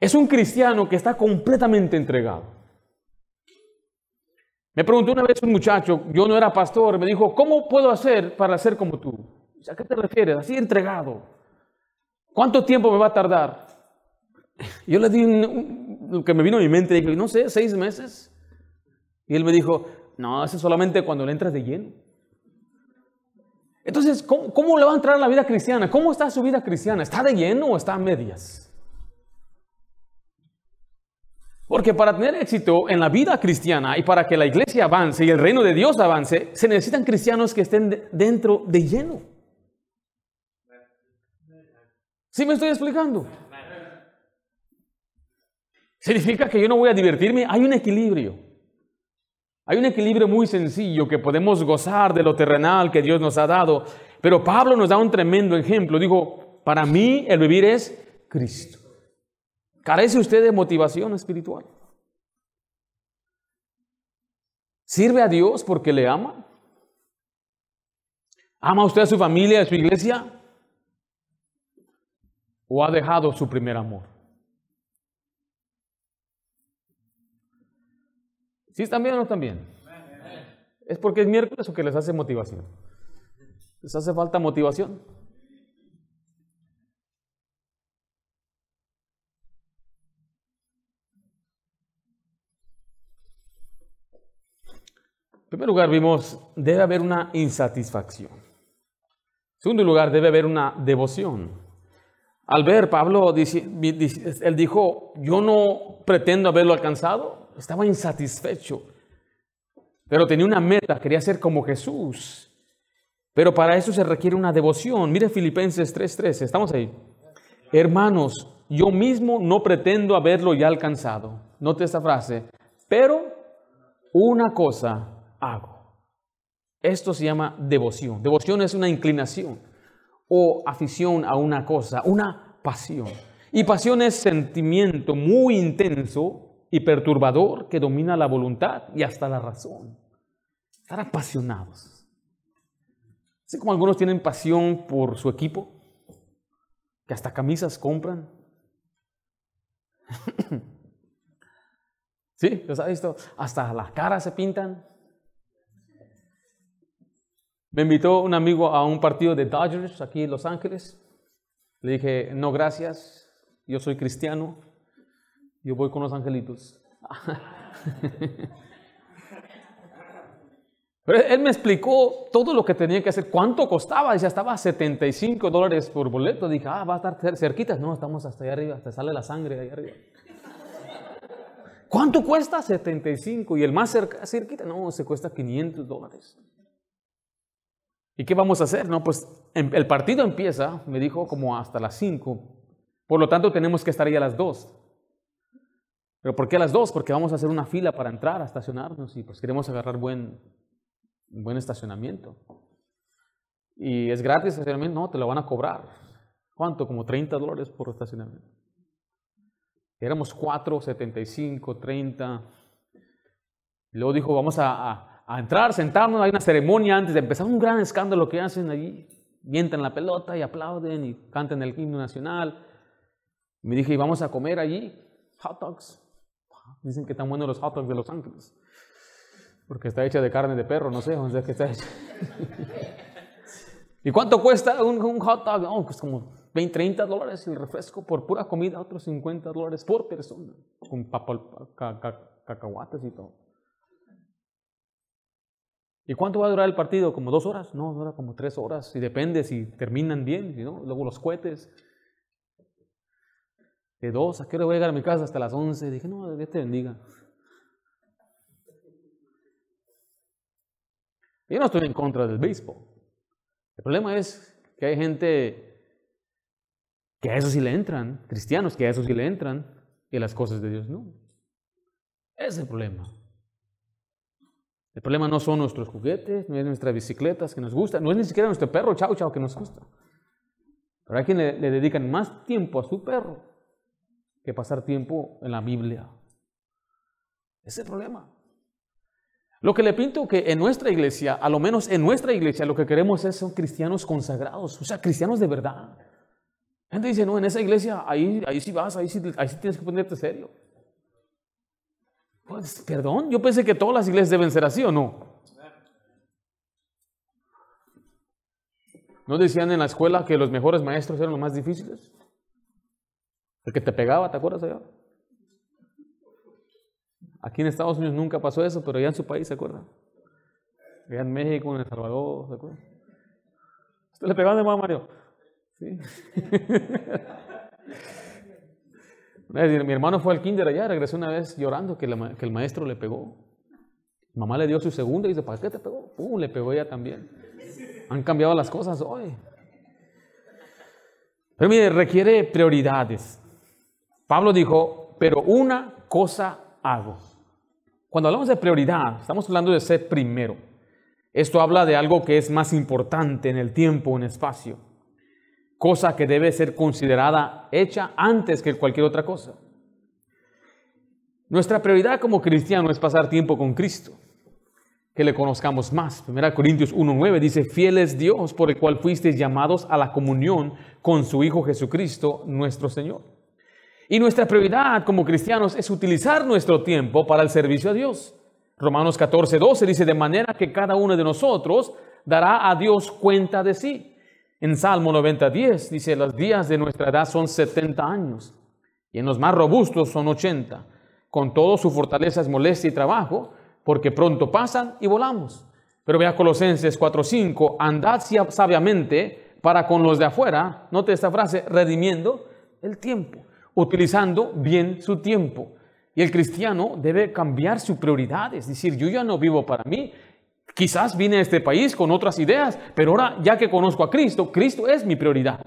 es un cristiano que está completamente entregado. Me preguntó una vez un muchacho, yo no era pastor, me dijo, ¿cómo puedo hacer para ser como tú? ¿A qué te refieres? Así entregado. ¿Cuánto tiempo me va a tardar? Yo le di lo que me vino a mi mente, dije, no sé, seis meses. Y él me dijo, no, eso es solamente cuando le entras de lleno. Entonces, ¿cómo, ¿cómo, le va a entrar a la vida cristiana? ¿Cómo está su vida cristiana? ¿Está de lleno o está a medias? Porque para tener éxito en la vida cristiana y para que la iglesia avance y el reino de Dios avance, se necesitan cristianos que estén dentro de lleno. ¿Sí me estoy explicando? Significa que yo no voy a divertirme. Hay un equilibrio. Hay un equilibrio muy sencillo que podemos gozar de lo terrenal que Dios nos ha dado. Pero Pablo nos da un tremendo ejemplo. Dijo, para mí el vivir es Cristo. ¿Carece usted de motivación espiritual? ¿Sirve a Dios porque le ama? ¿Ama usted a su familia, a su iglesia? ¿O ha dejado su primer amor? ¿Sí están bien o no están bien? ¿Es porque es miércoles o que les hace motivación? ¿Les hace falta motivación? En primer lugar, vimos, debe haber una insatisfacción. En segundo lugar, debe haber una devoción. Al ver, Pablo, él dijo, yo no pretendo haberlo alcanzado, estaba insatisfecho, pero tenía una meta, quería ser como Jesús. Pero para eso se requiere una devoción. Mire Filipenses 3:13, estamos ahí. Hermanos, yo mismo no pretendo haberlo ya alcanzado. Note esta frase, pero una cosa hago. Esto se llama devoción. Devoción es una inclinación o afición a una cosa, una pasión. Y pasión es sentimiento muy intenso y perturbador que domina la voluntad y hasta la razón. Estar apasionados. Así como algunos tienen pasión por su equipo, que hasta camisas compran. ¿Sí? ¿Los ha visto? Hasta las caras se pintan. Me invitó un amigo a un partido de Dodgers aquí en Los Ángeles. Le dije, no, gracias, yo soy cristiano. Yo voy con los angelitos. Pero él me explicó todo lo que tenía que hacer, cuánto costaba. Dice, estaba a 75 dólares por boleto. Dije, ah, va a estar cerquita. No, estamos hasta allá arriba, hasta sale la sangre allá arriba. ¿Cuánto cuesta? 75. Y el más cerca, cerquita, no, se cuesta 500 dólares. ¿Y qué vamos a hacer? No, pues em, el partido empieza, me dijo, como hasta las 5. Por lo tanto, tenemos que estar ahí a las 2. ¿Pero por qué a las dos? Porque vamos a hacer una fila para entrar a estacionarnos y pues queremos agarrar buen, buen estacionamiento. Y es gratis estacionamiento, no, te lo van a cobrar. ¿Cuánto? Como 30 dólares por estacionamiento. Éramos 4, 75, 30. luego dijo, vamos a, entrar, sentarnos, hay una ceremonia antes de empezar, un gran escándalo que hacen allí. Mienten la pelota y aplauden y cantan el himno nacional. me dije, y vamos a comer allí. hot dogs. Dicen que están buenos los hot dogs de Los Ángeles. Porque está hecha de carne de perro, no sé dónde es que está hecha. ¿Y cuánto cuesta un, hot dog? Oh, pues como 20, 30 dólares el refresco por pura comida, otros 50 dólares por persona, con cacahuates y todo. ¿Y cuánto va a durar el partido? ¿Como dos horas? No, dura como tres horas. Y depende si terminan bien, ¿no? luego los cohetes. De dos, ¿a qué hora voy a llegar a mi casa? Hasta las once. Dije, no, Dios te bendiga. Yo no estoy en contra del béisbol. El problema es que hay gente que a eso sí le entran, cristianos que a eso sí le entran, y las cosas de Dios no. Ese es el problema. El problema no son nuestros juguetes, no es nuestras bicicletas que nos gustan, no es ni siquiera nuestro perro chau chau que nos gusta. Pero hay quienes le, dedican más tiempo a su perro que pasar tiempo en la Biblia. Ese es el problema. Lo que le pinto que en nuestra iglesia, a lo menos en nuestra iglesia, lo que queremos es son cristianos consagrados, o sea, cristianos de verdad. Gente dice, no, en esa iglesia, ahí, ahí sí vas, ahí sí, ahí sí tienes que ponerte serio. Pues, perdón, yo pensé que todas las iglesias deben ser así o no. ¿No decían en la escuela que los mejores maestros eran los más difíciles? El que te pegaba, ¿te acuerdas allá? Aquí en Estados Unidos nunca pasó eso, pero allá en su país, ¿se acuerdan? Allá en México, en El Salvador, ¿se acuerdan? ¿Usted le pegaba de mamá, Mario? Sí. Mi hermano fue al kinder allá, regresó una vez llorando que, el maestro le pegó. Mamá le dio su segunda y dice, ¿para qué te pegó? Pum, le pegó ella también. Han cambiado las cosas hoy. Pero mire, requiere prioridades. Pablo dijo, pero una cosa hago. Cuando hablamos de prioridad, estamos hablando de ser primero. Esto habla de algo que es más importante en el tiempo, en el espacio cosa que debe ser considerada hecha antes que cualquier otra cosa. Nuestra prioridad como cristiano es pasar tiempo con Cristo, que le conozcamos más. 1 Corintios 1.9 dice, fiel es Dios por el cual fuisteis llamados a la comunión con su Hijo Jesucristo, nuestro Señor. Y nuestra prioridad como cristianos es utilizar nuestro tiempo para el servicio a Dios. Romanos 14.12 dice, de manera que cada uno de nosotros dará a Dios cuenta de sí. En Salmo 90.10 dice, los días de nuestra edad son 70 años y en los más robustos son 80. Con todo su fortaleza es molestia y trabajo, porque pronto pasan y volamos. Pero vea Colosenses 4.5, andad sabiamente para con los de afuera, note esta frase, redimiendo el tiempo, utilizando bien su tiempo. Y el cristiano debe cambiar su prioridad, es decir, yo ya no vivo para mí, Quizás vine a este país con otras ideas, pero ahora ya que conozco a Cristo, Cristo es mi prioridad.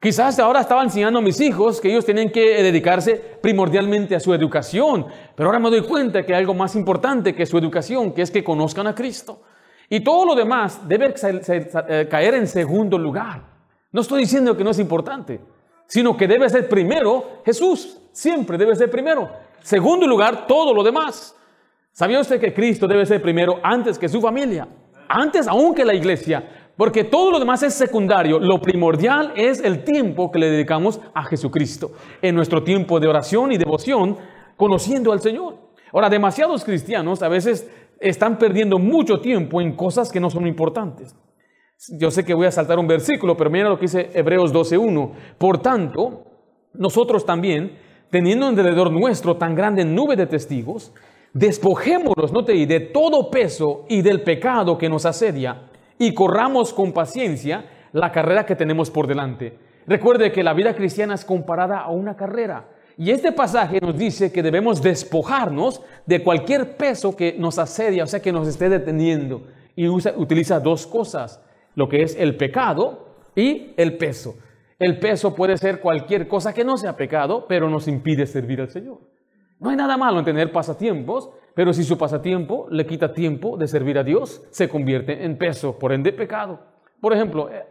Quizás ahora estaba enseñando a mis hijos que ellos tienen que dedicarse primordialmente a su educación, pero ahora me doy cuenta que hay algo más importante que su educación, que es que conozcan a Cristo. Y todo lo demás debe eh, caer en segundo lugar. No estoy diciendo que no es importante, sino que debe ser primero Jesús, siempre debe ser primero. Segundo lugar, todo lo demás. ¿Sabía usted que Cristo debe ser primero antes que su familia? Antes aún que la iglesia. Porque todo lo demás es secundario. Lo primordial es el tiempo que le dedicamos a Jesucristo. En nuestro tiempo de oración y devoción, conociendo al Señor. Ahora, demasiados cristianos a veces están perdiendo mucho tiempo en cosas que no son importantes. Yo sé que voy a saltar un versículo, pero mira lo que dice Hebreos 12.1. Por tanto, nosotros también, teniendo alrededor nuestro tan grande nube de testigos, Despojémonos, no te de todo peso y del pecado que nos asedia y corramos con paciencia la carrera que tenemos por delante. Recuerde que la vida cristiana es comparada a una carrera. Y este pasaje nos dice que debemos despojarnos de cualquier peso que nos asedia, o sea, que nos esté deteniendo. Y utiliza dos cosas, lo que es el pecado y el peso. El peso puede ser cualquier cosa que no sea pecado, pero nos impide servir al Señor. No hay nada malo en tener pasatiempos, pero si su pasatiempo le quita tiempo de servir a Dios, se convierte en peso, por ende pecado. Por ejemplo, eh,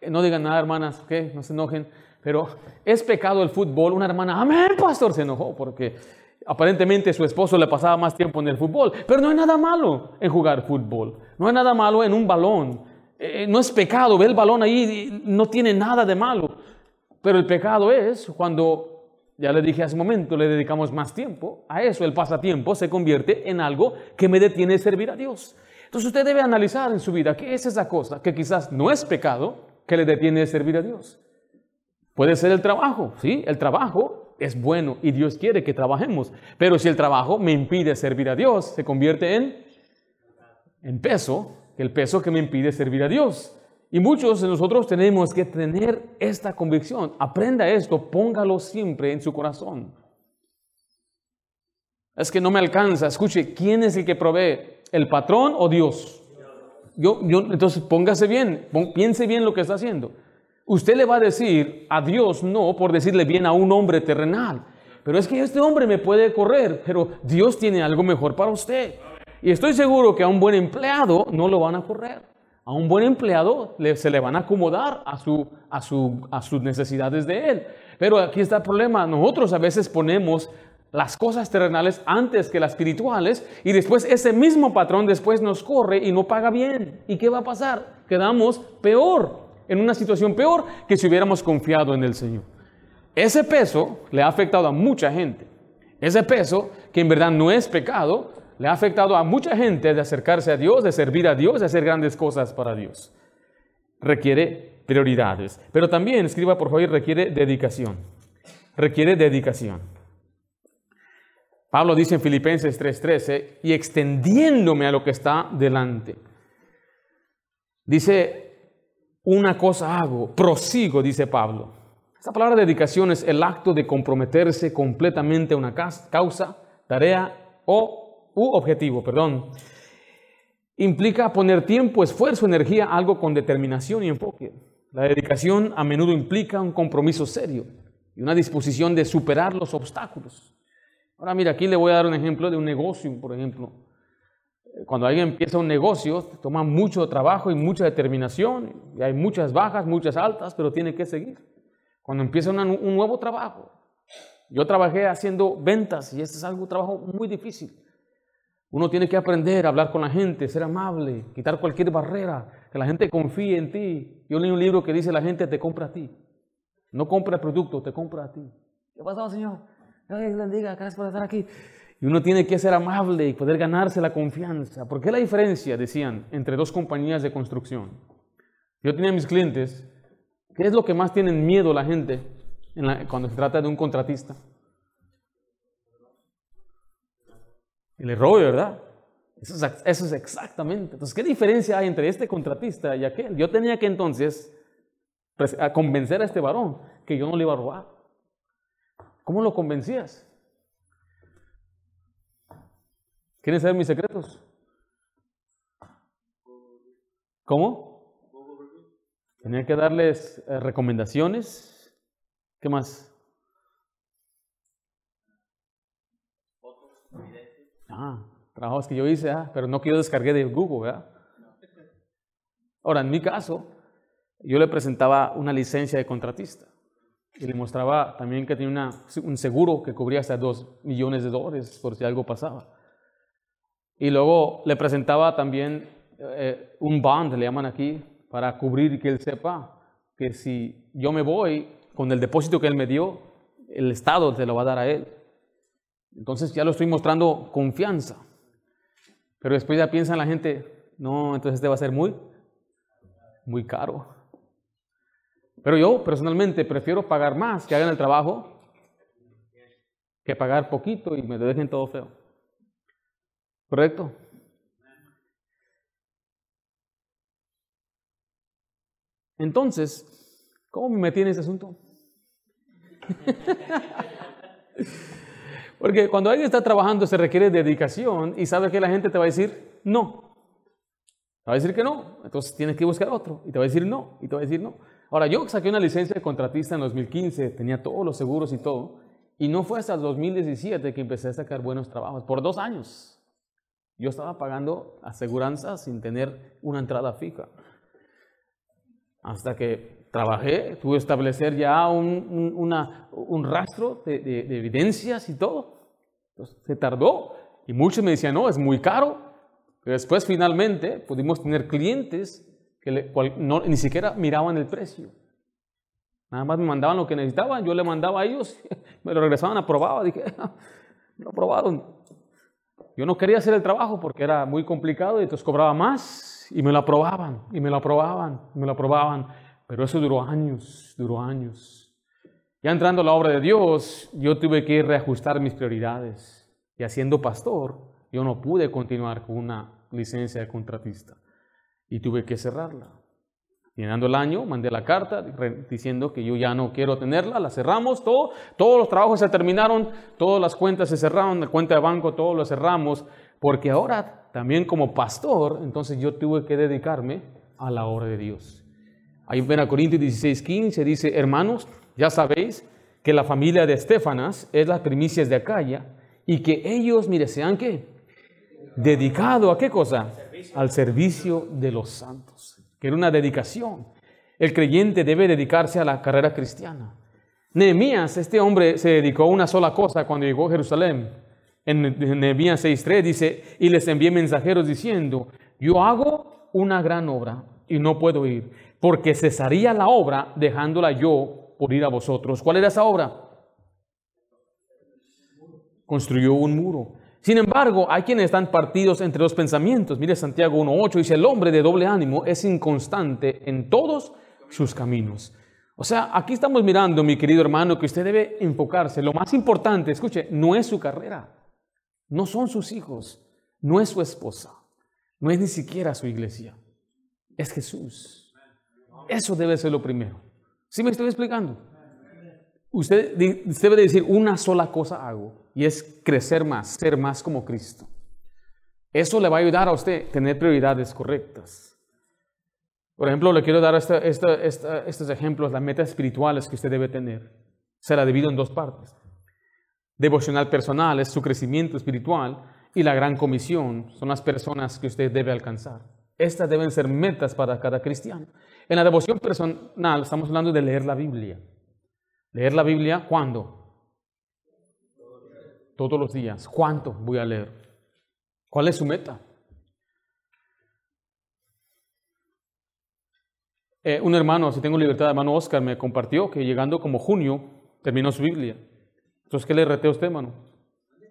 eh, no digan nada, hermanas, que no se enojen, pero es pecado el fútbol. Una hermana, amén, pastor, se enojó porque aparentemente su esposo le pasaba más tiempo en el fútbol. Pero no hay nada malo en jugar fútbol, no hay nada malo en un balón. Eh, no es pecado, ve el balón ahí, no tiene nada de malo. Pero el pecado es cuando ya le dije hace un momento, le dedicamos más tiempo a eso. El pasatiempo se convierte en algo que me detiene de servir a Dios. Entonces usted debe analizar en su vida qué es esa cosa que quizás no es pecado que le detiene de servir a Dios. Puede ser el trabajo, ¿sí? El trabajo es bueno y Dios quiere que trabajemos. Pero si el trabajo me impide servir a Dios, se convierte en, en peso, el peso que me impide servir a Dios. Y muchos de nosotros tenemos que tener esta convicción. Aprenda esto, póngalo siempre en su corazón. Es que no me alcanza. Escuche, ¿quién es el que provee? ¿El patrón o Dios? Yo, yo, entonces póngase bien, piense bien lo que está haciendo. Usted le va a decir a Dios no por decirle bien a un hombre terrenal. Pero es que este hombre me puede correr, pero Dios tiene algo mejor para usted. Y estoy seguro que a un buen empleado no lo van a correr. A un buen empleado se le van a acomodar a, su, a, su, a sus necesidades de él. Pero aquí está el problema. Nosotros a veces ponemos las cosas terrenales antes que las espirituales y después ese mismo patrón después nos corre y no paga bien. ¿Y qué va a pasar? Quedamos peor, en una situación peor que si hubiéramos confiado en el Señor. Ese peso le ha afectado a mucha gente. Ese peso, que en verdad no es pecado, le ha afectado a mucha gente de acercarse a Dios, de servir a Dios, de hacer grandes cosas para Dios. Requiere prioridades. Pero también, escriba por favor, requiere dedicación. Requiere dedicación. Pablo dice en Filipenses 3:13, y extendiéndome a lo que está delante. Dice, una cosa hago, prosigo, dice Pablo. Esta palabra dedicación es el acto de comprometerse completamente a una causa, tarea o u objetivo, perdón, implica poner tiempo, esfuerzo, energía, algo con determinación y enfoque. La dedicación a menudo implica un compromiso serio y una disposición de superar los obstáculos. Ahora mira, aquí le voy a dar un ejemplo de un negocio, por ejemplo. Cuando alguien empieza un negocio, toma mucho trabajo y mucha determinación, y hay muchas bajas, muchas altas, pero tiene que seguir. Cuando empieza un nuevo trabajo, yo trabajé haciendo ventas y este es algo, un trabajo muy difícil. Uno tiene que aprender a hablar con la gente, ser amable, quitar cualquier barrera, que la gente confíe en ti. Yo leí un libro que dice la gente te compra a ti. No compra el producto, te compra a ti. ¿Qué pasó, Señor? Dios bendiga, gracias por estar aquí. Y uno tiene que ser amable y poder ganarse la confianza. ¿Por qué la diferencia, decían, entre dos compañías de construcción? Yo tenía mis clientes, ¿qué es lo que más tienen miedo la gente cuando se trata de un contratista? El error, ¿verdad? Eso es, exactamente. Entonces, ¿qué diferencia hay entre este contratista y aquel? Yo tenía que entonces pues, convencer a este varón que yo no le iba a robar. ¿Cómo lo convencías? ¿Quieren saber mis secretos? ¿Cómo? Tenía que darles eh, recomendaciones. ¿Qué más? Ah, trabajos que yo hice, ah, pero no que yo descargué de Google, ¿verdad? Ahora, en mi caso, yo le presentaba una licencia de contratista y le mostraba también que tenía un seguro que cubría hasta dos millones de dólares por si algo pasaba. Y luego le presentaba también eh, un bond, le llaman aquí, para cubrir que él sepa que si yo me voy con el depósito que él me dio, el Estado se lo va a dar a él. Entonces ya lo estoy mostrando confianza. Pero después ya piensa la gente, no, entonces este va a ser muy, muy caro. Pero yo personalmente prefiero pagar más que hagan el trabajo que pagar poquito y me dejen todo feo. ¿Correcto? Entonces, ¿cómo me metí en ese asunto? Porque cuando alguien está trabajando se requiere dedicación y sabe que la gente te va a decir no. Te va a decir que no, entonces tienes que buscar otro y te va a decir no y te va a decir no. Ahora, yo saqué una licencia de contratista en 2015, tenía todos los seguros y todo, y no fue hasta el 2017 que empecé a sacar buenos trabajos, por dos años. Yo estaba pagando aseguranza sin tener una entrada fija. Hasta que trabajé, que establecer ya un, un rastro de, evidencias y todo. Entonces, se tardó y muchos me decían, no, es muy caro. Pero después finalmente pudimos tener clientes que no, ni siquiera miraban el precio. Nada más me mandaban lo que necesitaban, yo le mandaba a ellos, me lo regresaban aprobado. Dije, lo aprobaron. Yo no quería hacer el trabajo porque era muy complicado y entonces cobraba más y me lo aprobaban, y me lo aprobaban, y me lo aprobaban. Pero eso duró años, duró años. Ya entrando a la obra de Dios, yo tuve que reajustar mis prioridades. Y haciendo pastor, yo no pude continuar con una licencia de contratista y tuve que cerrarla. Llenando el año, mandé la carta diciendo que yo ya no quiero tenerla, la cerramos, todo, todos los trabajos se terminaron, todas las cuentas se cerraron, la cuenta de banco, todo lo cerramos, porque ahora también como pastor, entonces yo tuve que dedicarme a la obra de Dios. Ahí en Corintios 16, 15 dice, hermanos, ya sabéis que la familia de Estefanas es las primicias de Acaya y que ellos, mire, sean qué? Dedicado a qué cosa? Al servicio de los santos que era una dedicación. El creyente debe dedicarse a la carrera cristiana. Nehemías, este hombre se dedicó a una sola cosa cuando llegó a Jerusalén. En Nehemías 6.3 dice, y les envié mensajeros diciendo, yo hago una gran obra y no puedo ir, porque cesaría la obra dejándola yo por ir a vosotros. ¿Cuál era esa obra? Construyó un muro. Sin embargo, hay quienes están partidos entre dos pensamientos. Mire Santiago 1.8 dice, el hombre de doble ánimo es inconstante en todos sus caminos. O sea, aquí estamos mirando, mi querido hermano, que usted debe enfocarse. Lo más importante, escuche, no es su carrera, no son sus hijos, no es su esposa, no es ni siquiera su iglesia, es Jesús. Eso debe ser lo primero. ¿Sí me estoy explicando? Usted debe decir una sola cosa hago y es crecer más, ser más como Cristo. Eso le va a ayudar a usted a tener prioridades correctas. Por ejemplo, le quiero dar estos ejemplos, las metas espirituales que usted debe tener. Se la divido en dos partes. Devocional personal es su crecimiento espiritual y la gran comisión son las personas que usted debe alcanzar. Estas deben ser metas para cada cristiano. En la devoción personal estamos hablando de leer la Biblia. Leer la Biblia, ¿cuándo? todos los días. ¿Cuánto voy a leer? ¿Cuál es su meta? Eh, un hermano, si tengo libertad, hermano Oscar, me compartió que llegando como junio terminó su Biblia. Entonces, ¿qué le reté a usted, hermano?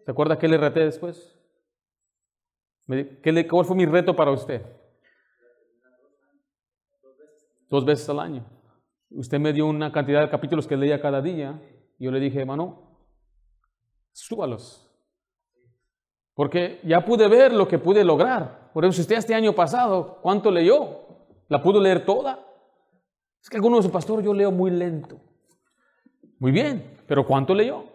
¿Se acuerda qué le reté después? ¿Qué le, ¿Cuál fue mi reto para usted? Dos veces al año. Usted me dio una cantidad de capítulos que leía cada día. Yo le dije, hermano, súbalos. Porque ya pude ver lo que pude lograr. Por si usted este año pasado, ¿cuánto leyó? ¿La pudo leer toda? Es que algunos su pastor yo leo muy lento. Muy bien, pero ¿cuánto leyó?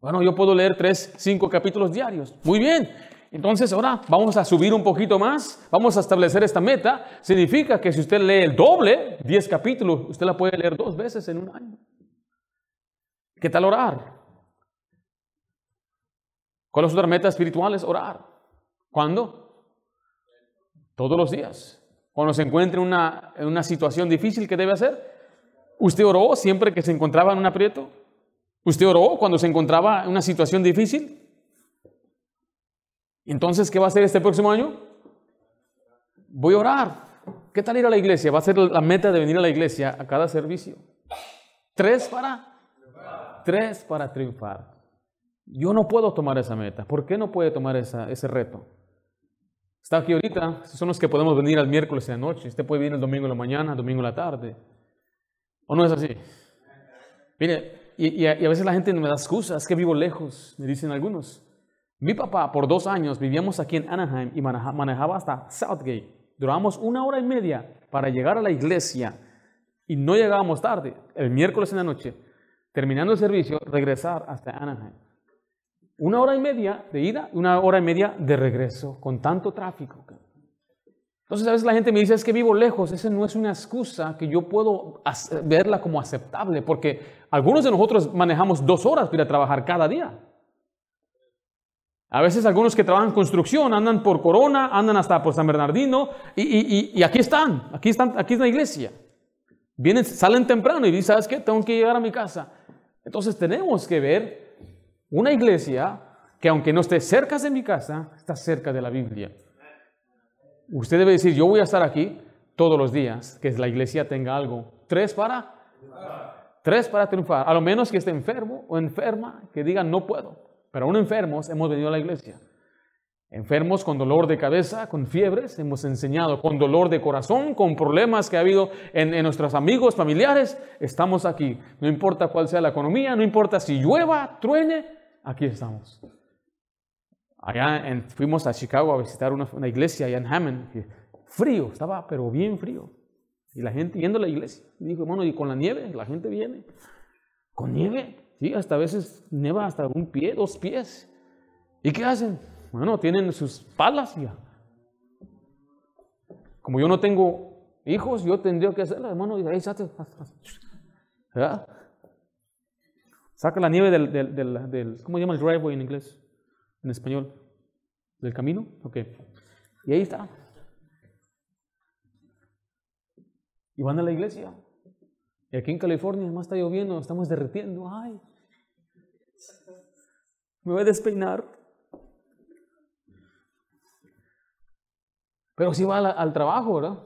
Bueno, yo puedo leer tres, cinco capítulos diarios. Muy bien. Entonces ahora vamos a subir un poquito más, vamos a establecer esta meta. Significa que si usted lee el doble, diez capítulos, usted la puede leer dos veces en un año. ¿Qué tal orar? ¿Cuál es otra meta espiritual? Es orar. ¿Cuándo? Todos los días. Cuando se encuentre en una, en una situación difícil, ¿qué debe hacer? ¿Usted oró siempre que se encontraba en un aprieto? ¿Usted oró cuando se encontraba en una situación difícil? Entonces, ¿qué va a hacer este próximo año? Voy a orar. ¿Qué tal ir a la iglesia? Va a ser la meta de venir a la iglesia a cada servicio. Tres para, tres para triunfar. Yo no puedo tomar esa meta. ¿Por qué no puede tomar ese reto? Está aquí ahorita, son los que podemos venir al miércoles en noche. Usted puede venir el domingo en la mañana, domingo en la tarde. ¿O no es así? Mire, y, a, veces la gente me da excusas, es que vivo lejos, me dicen algunos. Mi papá por dos años vivíamos aquí en Anaheim y manejaba hasta Southgate. Durábamos una hora y media para llegar a la iglesia y no llegábamos tarde. El miércoles en la noche, terminando el servicio, regresar hasta Anaheim. Una hora y media de ida y una hora y media de regreso, con tanto tráfico. Entonces a veces la gente me dice, es que vivo lejos, esa no es una excusa que yo puedo verla como aceptable, porque algunos de nosotros manejamos dos horas para ir a trabajar cada día. A veces algunos que trabajan construcción andan por Corona, andan hasta por San Bernardino, y, aquí están, aquí están, aquí es la iglesia. Vienen, salen temprano y dicen, ¿sabes qué? Tengo que llegar a mi casa. Entonces tenemos que ver una iglesia que aunque no esté cerca de mi casa, está cerca de la Biblia. Usted debe decir, yo voy a estar aquí todos los días, que la iglesia tenga algo. Tres para Tres para triunfar. A lo menos que esté enfermo o enferma, que diga no puedo. Pero aún enfermos hemos venido a la iglesia. Enfermos con dolor de cabeza, con fiebres, hemos enseñado, con dolor de corazón, con problemas que ha habido en, nuestros amigos, familiares, estamos aquí. No importa cuál sea la economía, no importa si llueva, truene, aquí estamos. Allá fuimos a Chicago a visitar una, iglesia allá en Hammond, frío, estaba pero bien frío. Y la gente yendo a la iglesia, dijo, bueno, y con la nieve, la gente viene. Con nieve, sí, hasta a veces nieva hasta un pie, dos pies. ¿Y qué hacen? Bueno, tienen sus palas ya. Como yo no tengo hijos, yo tendría que hacerlo, hermano, ahí saca, saca la nieve del, del, del, ¿cómo se llama el driveway en inglés? En español. ¿Del camino? Ok. Y ahí está. Y van a la iglesia. Y aquí en California, más está lloviendo, estamos derritiendo. Ay, me voy a despeinar. Pero si va al, trabajo, ¿verdad?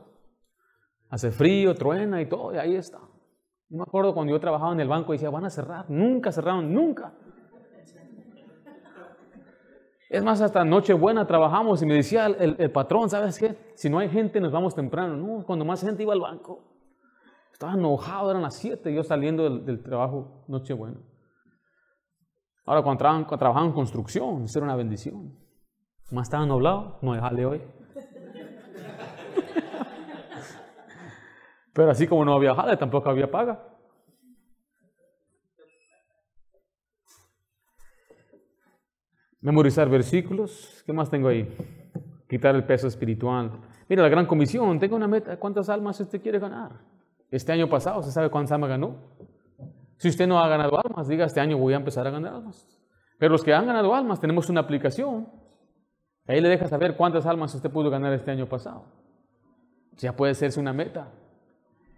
Hace frío, truena y todo, y ahí está. Yo me acuerdo cuando yo trabajaba en el banco y decía, van a cerrar. Nunca cerraron, nunca. Es más, hasta Nochebuena trabajamos y me decía el, patrón, ¿sabes qué? Si no hay gente, nos vamos temprano. No, cuando más gente iba al banco. Estaba enojado, eran las 7, yo saliendo del, trabajo Nochebuena. Ahora, cuando trabajaban, en construcción, eso era una bendición. Más estaba nublado, no jale hoy. Pero así como no había jale, tampoco había paga. Memorizar versículos. ¿Qué más tengo ahí? Quitar el peso espiritual. Mira, la gran comisión. Tengo una meta. ¿Cuántas almas usted quiere ganar? Este año pasado, ¿usted sabe cuántas almas ganó? Si usted no ha ganado almas, diga, este año voy a empezar a ganar almas. Pero los que han ganado almas, tenemos una aplicación. Ahí le deja saber cuántas almas usted pudo ganar este año pasado. Ya puede serse una meta.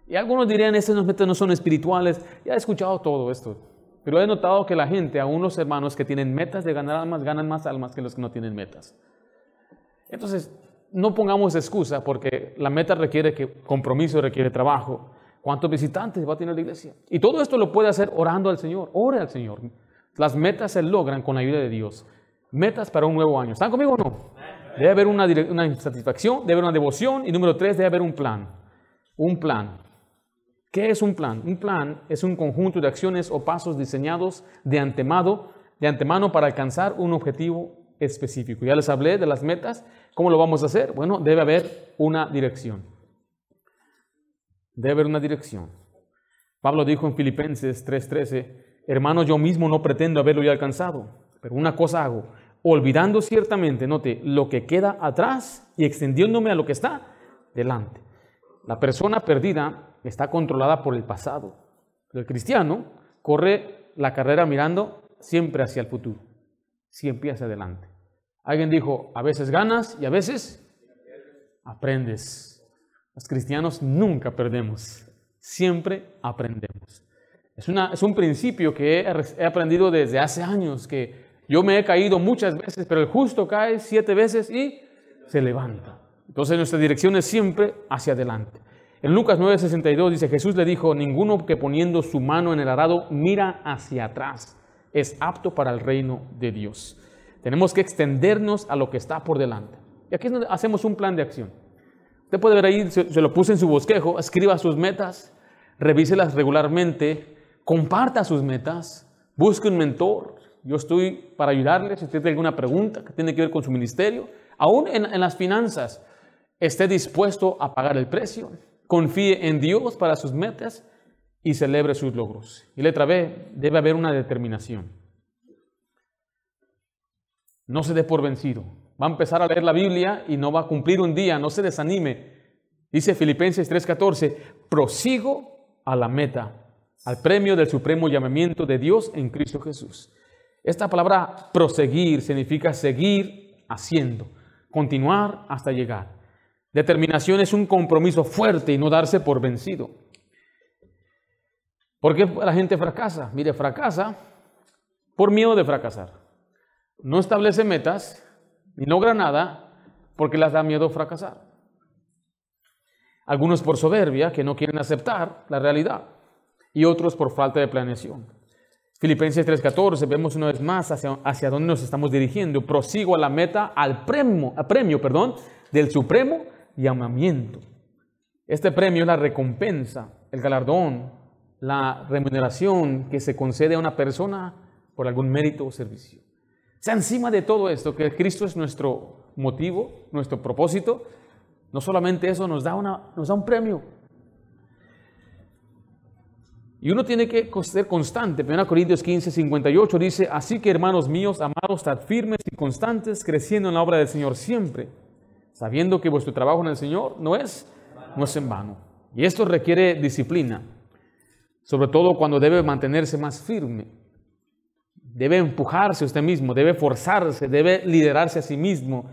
Y algunos dirían, estas metas no son espirituales. Ya he escuchado todo esto. Pero he notado que la gente, a unos hermanos que tienen metas de ganar almas, ganan más almas que los que no tienen metas. Entonces, no pongamos excusa porque la meta requiere que, compromiso, requiere trabajo. ¿Cuántos visitantes va a tener la iglesia? Y todo esto lo puede hacer orando al Señor. Ore al Señor. Las metas se logran con la ayuda de Dios. Metas para un nuevo año. ¿Están conmigo o no? Debe haber una, satisfacción, debe haber una devoción y número tres, debe haber un plan. Un plan. ¿Qué es un plan? Un plan es un conjunto de acciones o pasos diseñados de antemano, de antemano para alcanzar un objetivo específico. Ya les hablé de las metas. ¿Cómo lo vamos a hacer? Bueno, debe haber una dirección. Debe haber una dirección. Pablo dijo en Filipenses 3:13, hermanos, yo mismo no pretendo haberlo ya alcanzado, pero una cosa hago, olvidando ciertamente, note, lo que queda atrás y extendiéndome a lo que está delante. La persona perdida está controlada por el pasado. el cristiano corre la carrera mirando siempre hacia el futuro, siempre hacia adelante. Alguien dijo, a veces ganas y a veces aprendes. Los cristianos nunca perdemos, siempre aprendemos. Es, un principio que he, he aprendido desde hace años, que yo me he caído muchas veces, pero el justo cae siete veces y se levanta. Entonces nuestra dirección es siempre hacia adelante. En Lucas 9:62 dice, Jesús le dijo, ninguno que poniendo su mano en el arado mira hacia atrás es apto para el reino de Dios. Tenemos que extendernos a lo que está por delante. Y aquí hacemos un plan de acción. Usted puede ver ahí, se, lo puse en su bosquejo, escriba sus metas, revíselas regularmente, comparta sus metas, busque un mentor. Yo estoy para ayudarle si usted tiene alguna pregunta que tiene que ver con su ministerio. Aún en, en las finanzas, esté dispuesto a pagar el precio confíe en Dios para sus metas y celebre sus logros. Y letra B, debe haber una determinación. No se dé por vencido. Va a empezar a leer la Biblia y no va a cumplir un día, no se desanime. Dice Filipenses 3:14, prosigo a la meta, al premio del supremo llamamiento de Dios en Cristo Jesús. Esta palabra proseguir significa seguir haciendo, continuar hasta llegar. Determinación es un compromiso fuerte y no darse por vencido. ¿Por qué la gente fracasa? Mire, fracasa por miedo de fracasar. No establece metas ni logra nada porque les da miedo fracasar. Algunos por soberbia que no quieren aceptar la realidad. y otros por falta de planeación. Filipenses 3:14, vemos una vez más hacia, hacia dónde nos estamos dirigiendo. Prosigo a la meta, al premio, premio perdón, del supremo llamamiento. Este premio es la recompensa, el galardón, la remuneración que se concede a una persona por algún mérito o servicio. Sea, encima de todo esto, que Cristo es nuestro motivo, nuestro propósito, no solamente eso nos da, una, nos da un premio, y uno tiene que ser constante. 1 Corintios 15, 58 dice, así que hermanos míos, amados, estad firmes y constantes, creciendo en la obra del Señor siempre, sabiendo que vuestro trabajo en el Señor no es, no es en vano. Y esto requiere disciplina, sobre todo cuando debe mantenerse más firme. Debe empujarse usted mismo, debe forzarse, debe liderarse a sí mismo,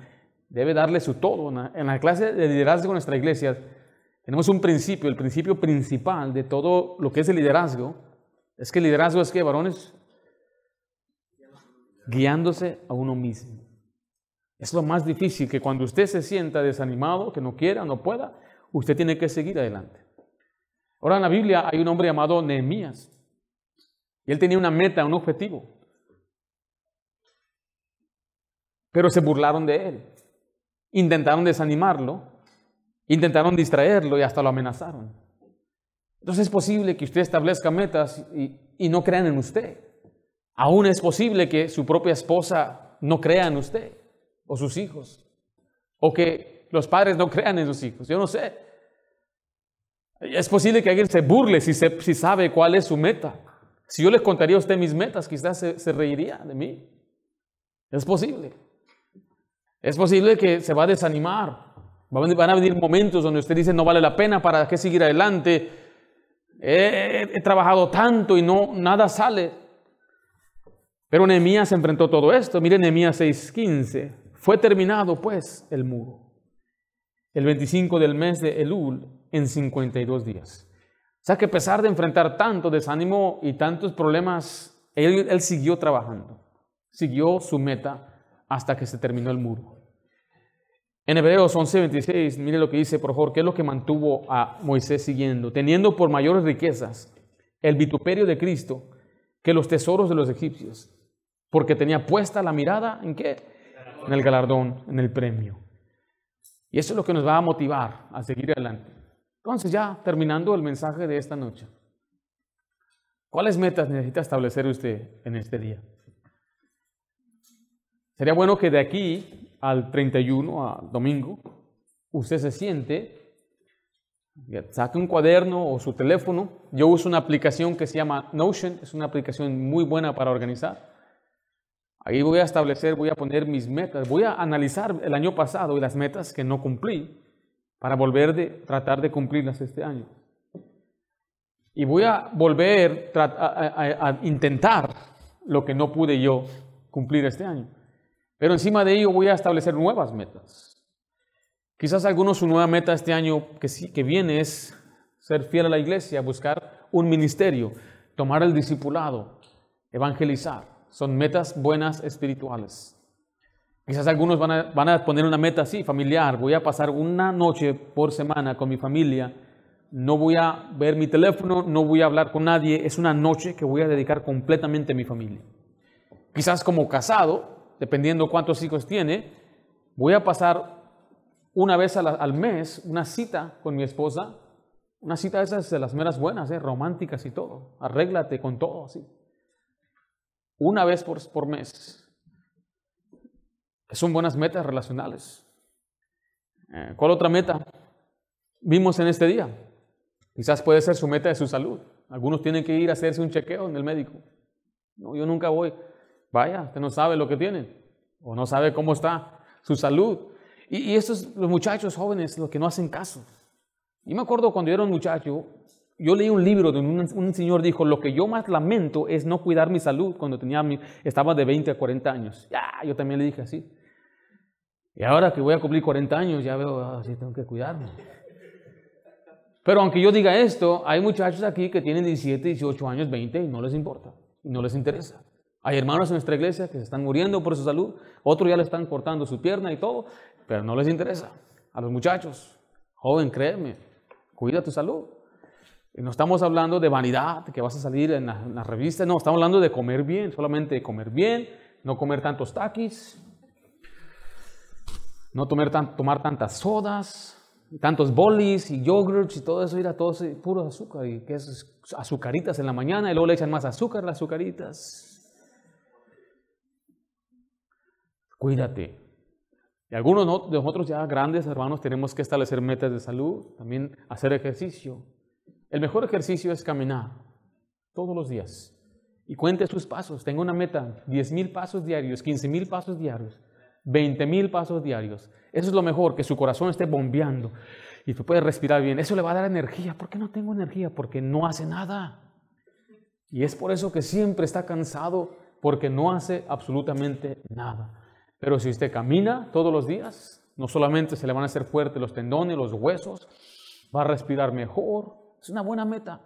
debe darle su todo. En la clase de liderazgo de nuestra iglesia tenemos un principio, el principio principal de todo lo que es el liderazgo, es que el liderazgo es que, varones, guiándose a uno mismo. Es lo más difícil, que cuando usted se sienta desanimado, que no quiera, no pueda, usted tiene que seguir adelante. Ahora en la Biblia hay un hombre llamado Nehemías. Y él tenía una meta, un objetivo. Pero se burlaron de él. Intentaron desanimarlo. Intentaron distraerlo y hasta lo amenazaron. Entonces es posible que usted establezca metas y, no crean en usted. Aún es posible que su propia esposa no crea en usted o sus hijos. O que los padres no crean en sus hijos. Yo no sé. Es posible que alguien se burle si, si sabe cuál es su meta. Si yo les contaría a usted mis metas, quizás se, se reiría de mí. Es posible. Es posible que se va a desanimar Van a venir momentos donde usted dice, no vale la pena, ¿para qué seguir adelante? He, trabajado tanto y no, nada sale. Pero Nehemías enfrentó todo esto. Mire Nehemías 6:15. Fue terminado pues el muro. El 25 del mes de Elul en 52 días. O sea que a pesar de enfrentar tanto desánimo y tantos problemas, él, él siguió trabajando. Siguió su meta hasta que se terminó el muro. En Hebreos 11:26, mire lo que dice, por favor, ¿qué es lo que mantuvo a Moisés siguiendo? Teniendo por mayores riquezas el vituperio de Cristo que los tesoros de los egipcios, porque tenía puesta la mirada en qué? En el galardón, en el premio. Y eso es lo que nos va a motivar a seguir adelante. Entonces, ya terminando el mensaje de esta noche, ¿cuáles metas necesita establecer usted en este día? Sería bueno que de aquí al 31, a domingo, usted se siente, saque un cuaderno o su teléfono. Yo uso una aplicación que se llama Notion, es una aplicación muy buena para organizar. Ahí voy a establecer, voy a poner mis metas, voy a analizar el año pasado y las metas que no cumplí para volver de tratar de cumplirlas este año. Y voy a volver a intentar lo que no pude yo cumplir este año. Pero encima de ello voy a establecer nuevas metas. Quizás algunos su nueva meta este año que, que viene es ser fiel a la iglesia, buscar un ministerio, tomar el discipulado, evangelizar. Son metas buenas espirituales. Quizás algunos van a, van a, poner una meta así, familiar. Voy a pasar una noche por semana con mi familia. No voy a ver mi teléfono, no voy a hablar con nadie. Es una noche que voy a dedicar completamente a mi familia. Quizás como casado, dependiendo cuántos hijos tiene, voy a pasar una vez al mes una cita con mi esposa, una cita de esas de las meras buenas, ¿eh? románticas y todo, arréglate con todo, así. Una vez por, por mes. Son buenas metas relacionales. Eh, ¿Cuál otra meta vimos en este día? Quizás puede ser su meta de su salud. Algunos tienen que ir a hacerse un chequeo en el médico. No, yo nunca voy. Vaya, usted no sabe lo que tiene o no sabe cómo está su salud. Y, estos, los muchachos jóvenes, los que no hacen caso. Y me acuerdo cuando yo era un muchacho, yo leí un libro donde un, señor dijo, lo que yo más lamento es no cuidar mi salud cuando tenía estaba de 20 a 40 años. Ya, yo también le dije así. Y ahora que voy a cumplir 40 años, ya veo, ah, tengo que cuidarme. Pero aunque yo diga esto, hay muchachos aquí que tienen 17, 18 años, 20 y no les importa, y no les interesa. Hay hermanos en nuestra iglesia que se están muriendo por su salud, otros ya le están cortando su pierna y todo, pero no les interesa. A los muchachos, joven, créeme, cuida tu salud. No estamos hablando de vanidad, que vas a salir en la, revista, no, estamos hablando de comer bien, solamente comer bien, no comer tantos taquis, no tomar, tantas sodas, tantos bolis y yogurts y todo eso, ir a todo puro azúcar, y que es azucaritas en la mañana y luego le echan más azúcar las azucaritas. Cuídate. Y algunos de nosotros ya grandes hermanos tenemos que establecer metas de salud, también hacer ejercicio. El mejor ejercicio es caminar todos los días y cuente sus pasos. Tengo una meta, 10 mil pasos diarios, 15 mil pasos diarios, 20 mil pasos diarios. Eso es lo mejor, que su corazón esté bombeando y puede respirar bien. Eso le va a dar energía. ¿Por qué no tengo energía? Porque no hace nada. Y es por eso que siempre está cansado, porque no hace absolutamente nada. Pero si usted camina todos los días, no solamente se le van a hacer fuertes los tendones, los huesos, va a respirar mejor, es una buena meta.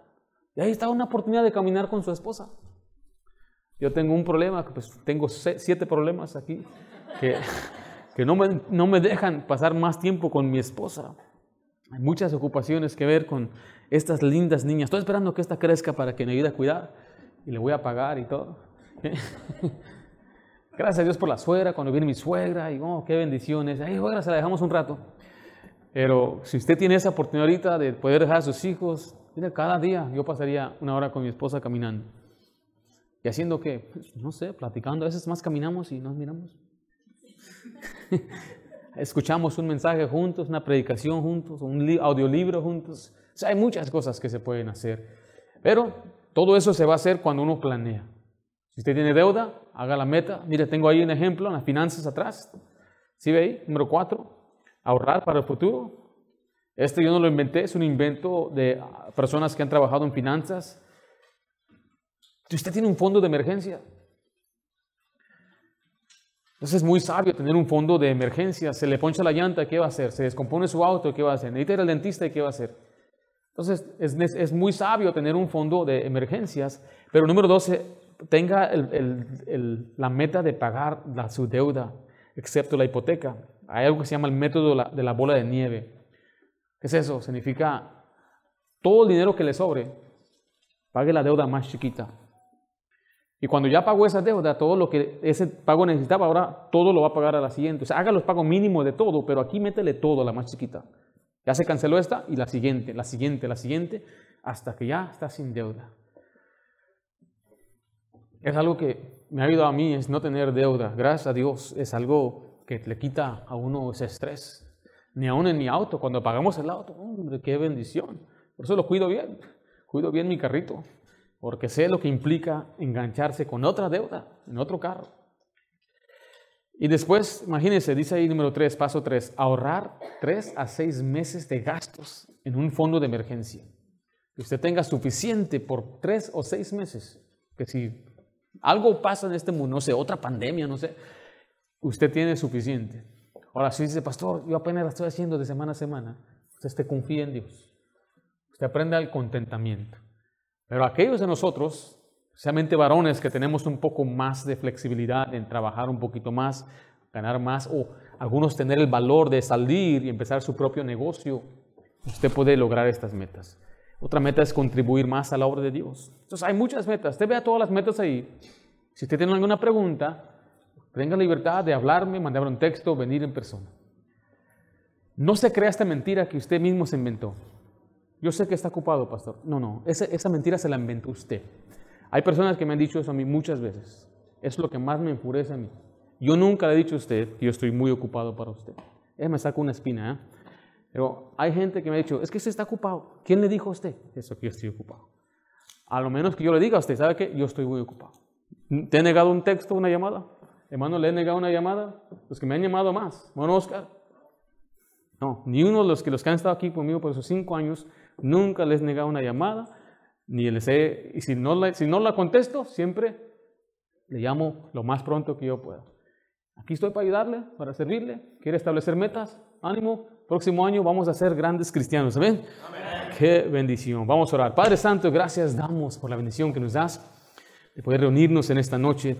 Y ahí está una oportunidad de caminar con su esposa. Yo tengo un problema, pues tengo siete problemas aquí que, que no, me, no me dejan pasar más tiempo con mi esposa. Hay muchas ocupaciones que ver con estas lindas niñas. Estoy esperando que esta crezca para que me ayude a cuidar y le voy a pagar y todo. Gracias a Dios por la suegra, cuando viene mi suegra, y oh, qué bendiciones. Ay, suegra, se la dejamos un rato. Pero si usted tiene esa oportunidad ahorita de poder dejar a sus hijos, mire, cada día yo pasaría una hora con mi esposa caminando. ¿Y haciendo qué? Pues, no sé, platicando. A veces más caminamos y nos miramos. Escuchamos un mensaje juntos, una predicación juntos, un audiolibro juntos. O sea, hay muchas cosas que se pueden hacer. Pero todo eso se va a hacer cuando uno planea. Si usted tiene deuda, haga la meta. Mire, tengo ahí un ejemplo en las finanzas atrás. ¿Sí ve ahí? Número cuatro ahorrar para el futuro. Este yo no lo inventé, es un invento de personas que han trabajado en finanzas. Si usted tiene un fondo de emergencia, entonces es muy sabio tener un fondo de emergencia. Se le poncha la llanta, ¿qué va a hacer? Se descompone su auto, ¿qué va a hacer? Necesita ir al dentista, ¿qué va a hacer? Entonces es, es, muy sabio tener un fondo de emergencias. Pero número 12, tenga la meta de pagar la, su deuda, excepto la hipoteca. Hay algo que se llama el método de la, bola de nieve. ¿Qué es eso? Significa todo el dinero que le sobre, pague la deuda más chiquita. Y cuando ya pagó esa deuda, todo lo que ese pago necesitaba, ahora todo lo va a pagar a la siguiente. O sea, haga los pagos mínimos de todo, pero aquí métele todo a la más chiquita. Ya se canceló esta y la siguiente, la siguiente, la siguiente, hasta que ya está sin deuda. Es algo que me ha ayudado a mí, es no tener deuda. Gracias a Dios, es algo que le quita a uno ese estrés. Ni aún en mi auto, cuando pagamos el auto, hombre, qué bendición. Por eso lo cuido bien, cuido bien mi carrito, porque sé lo que implica engancharse con otra deuda, en otro carro. Y después, imagínense, dice ahí número 3, paso 3, ahorrar 3 a 6 meses de gastos en un fondo de emergencia. Que usted tenga suficiente por 3 o 6 meses. Que si algo pasa en este mundo, no sé, otra pandemia, no sé, usted tiene suficiente. Ahora, si dice, pastor, yo apenas la estoy haciendo de semana a semana, usted te confía en Dios. Usted aprende al contentamiento. Pero aquellos de nosotros, especialmente varones que tenemos un poco más de flexibilidad en trabajar un poquito más, ganar más, o algunos tener el valor de salir y empezar su propio negocio, usted puede lograr estas metas. Otra meta es contribuir más a la obra de Dios. Entonces hay muchas metas. Usted vea todas las metas ahí. Si usted tiene alguna pregunta, Tenga libertad de hablarme, mandarme un texto, venir en persona. No se crea esta mentira que usted mismo se inventó. Yo sé que está ocupado, pastor. No, no, esa, mentira se la inventó usted. Hay personas que me han dicho eso a mí muchas veces. Es lo que más me enfurece a mí. Yo nunca le he dicho a usted que yo estoy muy ocupado para usted. Él me saca una espina, ¿eh? Pero hay gente que me ha dicho, es que usted está ocupado. ¿Quién le dijo a usted eso que yo estoy ocupado? A lo menos que yo le diga a usted, ¿sabe qué? Yo estoy muy ocupado. ¿Te he negado un texto, una llamada? Hermano, ¿le he negado una llamada? Los que me han llamado más. Bueno, Oscar. No, ni uno de los que, los que han estado aquí conmigo por esos cinco años, nunca les he negado una llamada, ni les he, y si no, la, si no la contesto, siempre le llamo lo más pronto que yo pueda. Aquí estoy para ayudarle, para servirle. ¿Quiere establecer metas? Ánimo. Próximo año vamos a ser grandes cristianos. ¿Amén? Amén. Qué bendición. Vamos a orar. Padre Santo, gracias damos por la bendición que nos das de poder reunirnos en esta noche.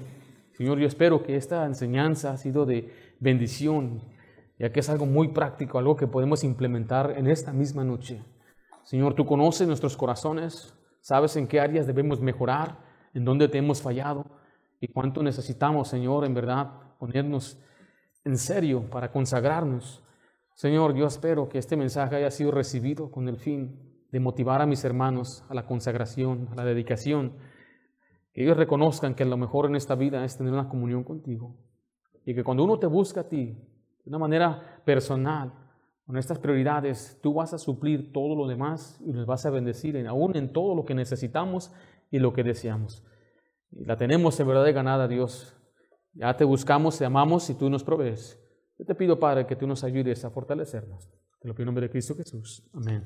Señor, yo espero que esta enseñanza ha sido de bendición, ya que es algo muy práctico, algo que podemos implementar en esta misma noche. Señor, tú conoces nuestros corazones, sabes en qué áreas debemos mejorar, en dónde te hemos fallado y cuánto necesitamos, Señor, en verdad, ponernos en serio para consagrarnos. Señor, yo espero que este mensaje haya sido recibido con el fin de motivar a mis hermanos a la consagración, a la dedicación, que ellos reconozcan que lo mejor en esta vida es tener una comunión contigo y que cuando uno te busca a ti de una manera personal, con estas prioridades, tú vas a suplir todo lo demás y nos vas a bendecir en, aún en todo lo que necesitamos y lo que deseamos. Y la tenemos en verdad de ganada, Dios. Ya te buscamos, te amamos y tú nos provees. Yo te pido, Padre, que tú nos ayudes a fortalecernos. Te lo pido en nombre de Cristo Jesús. Amén.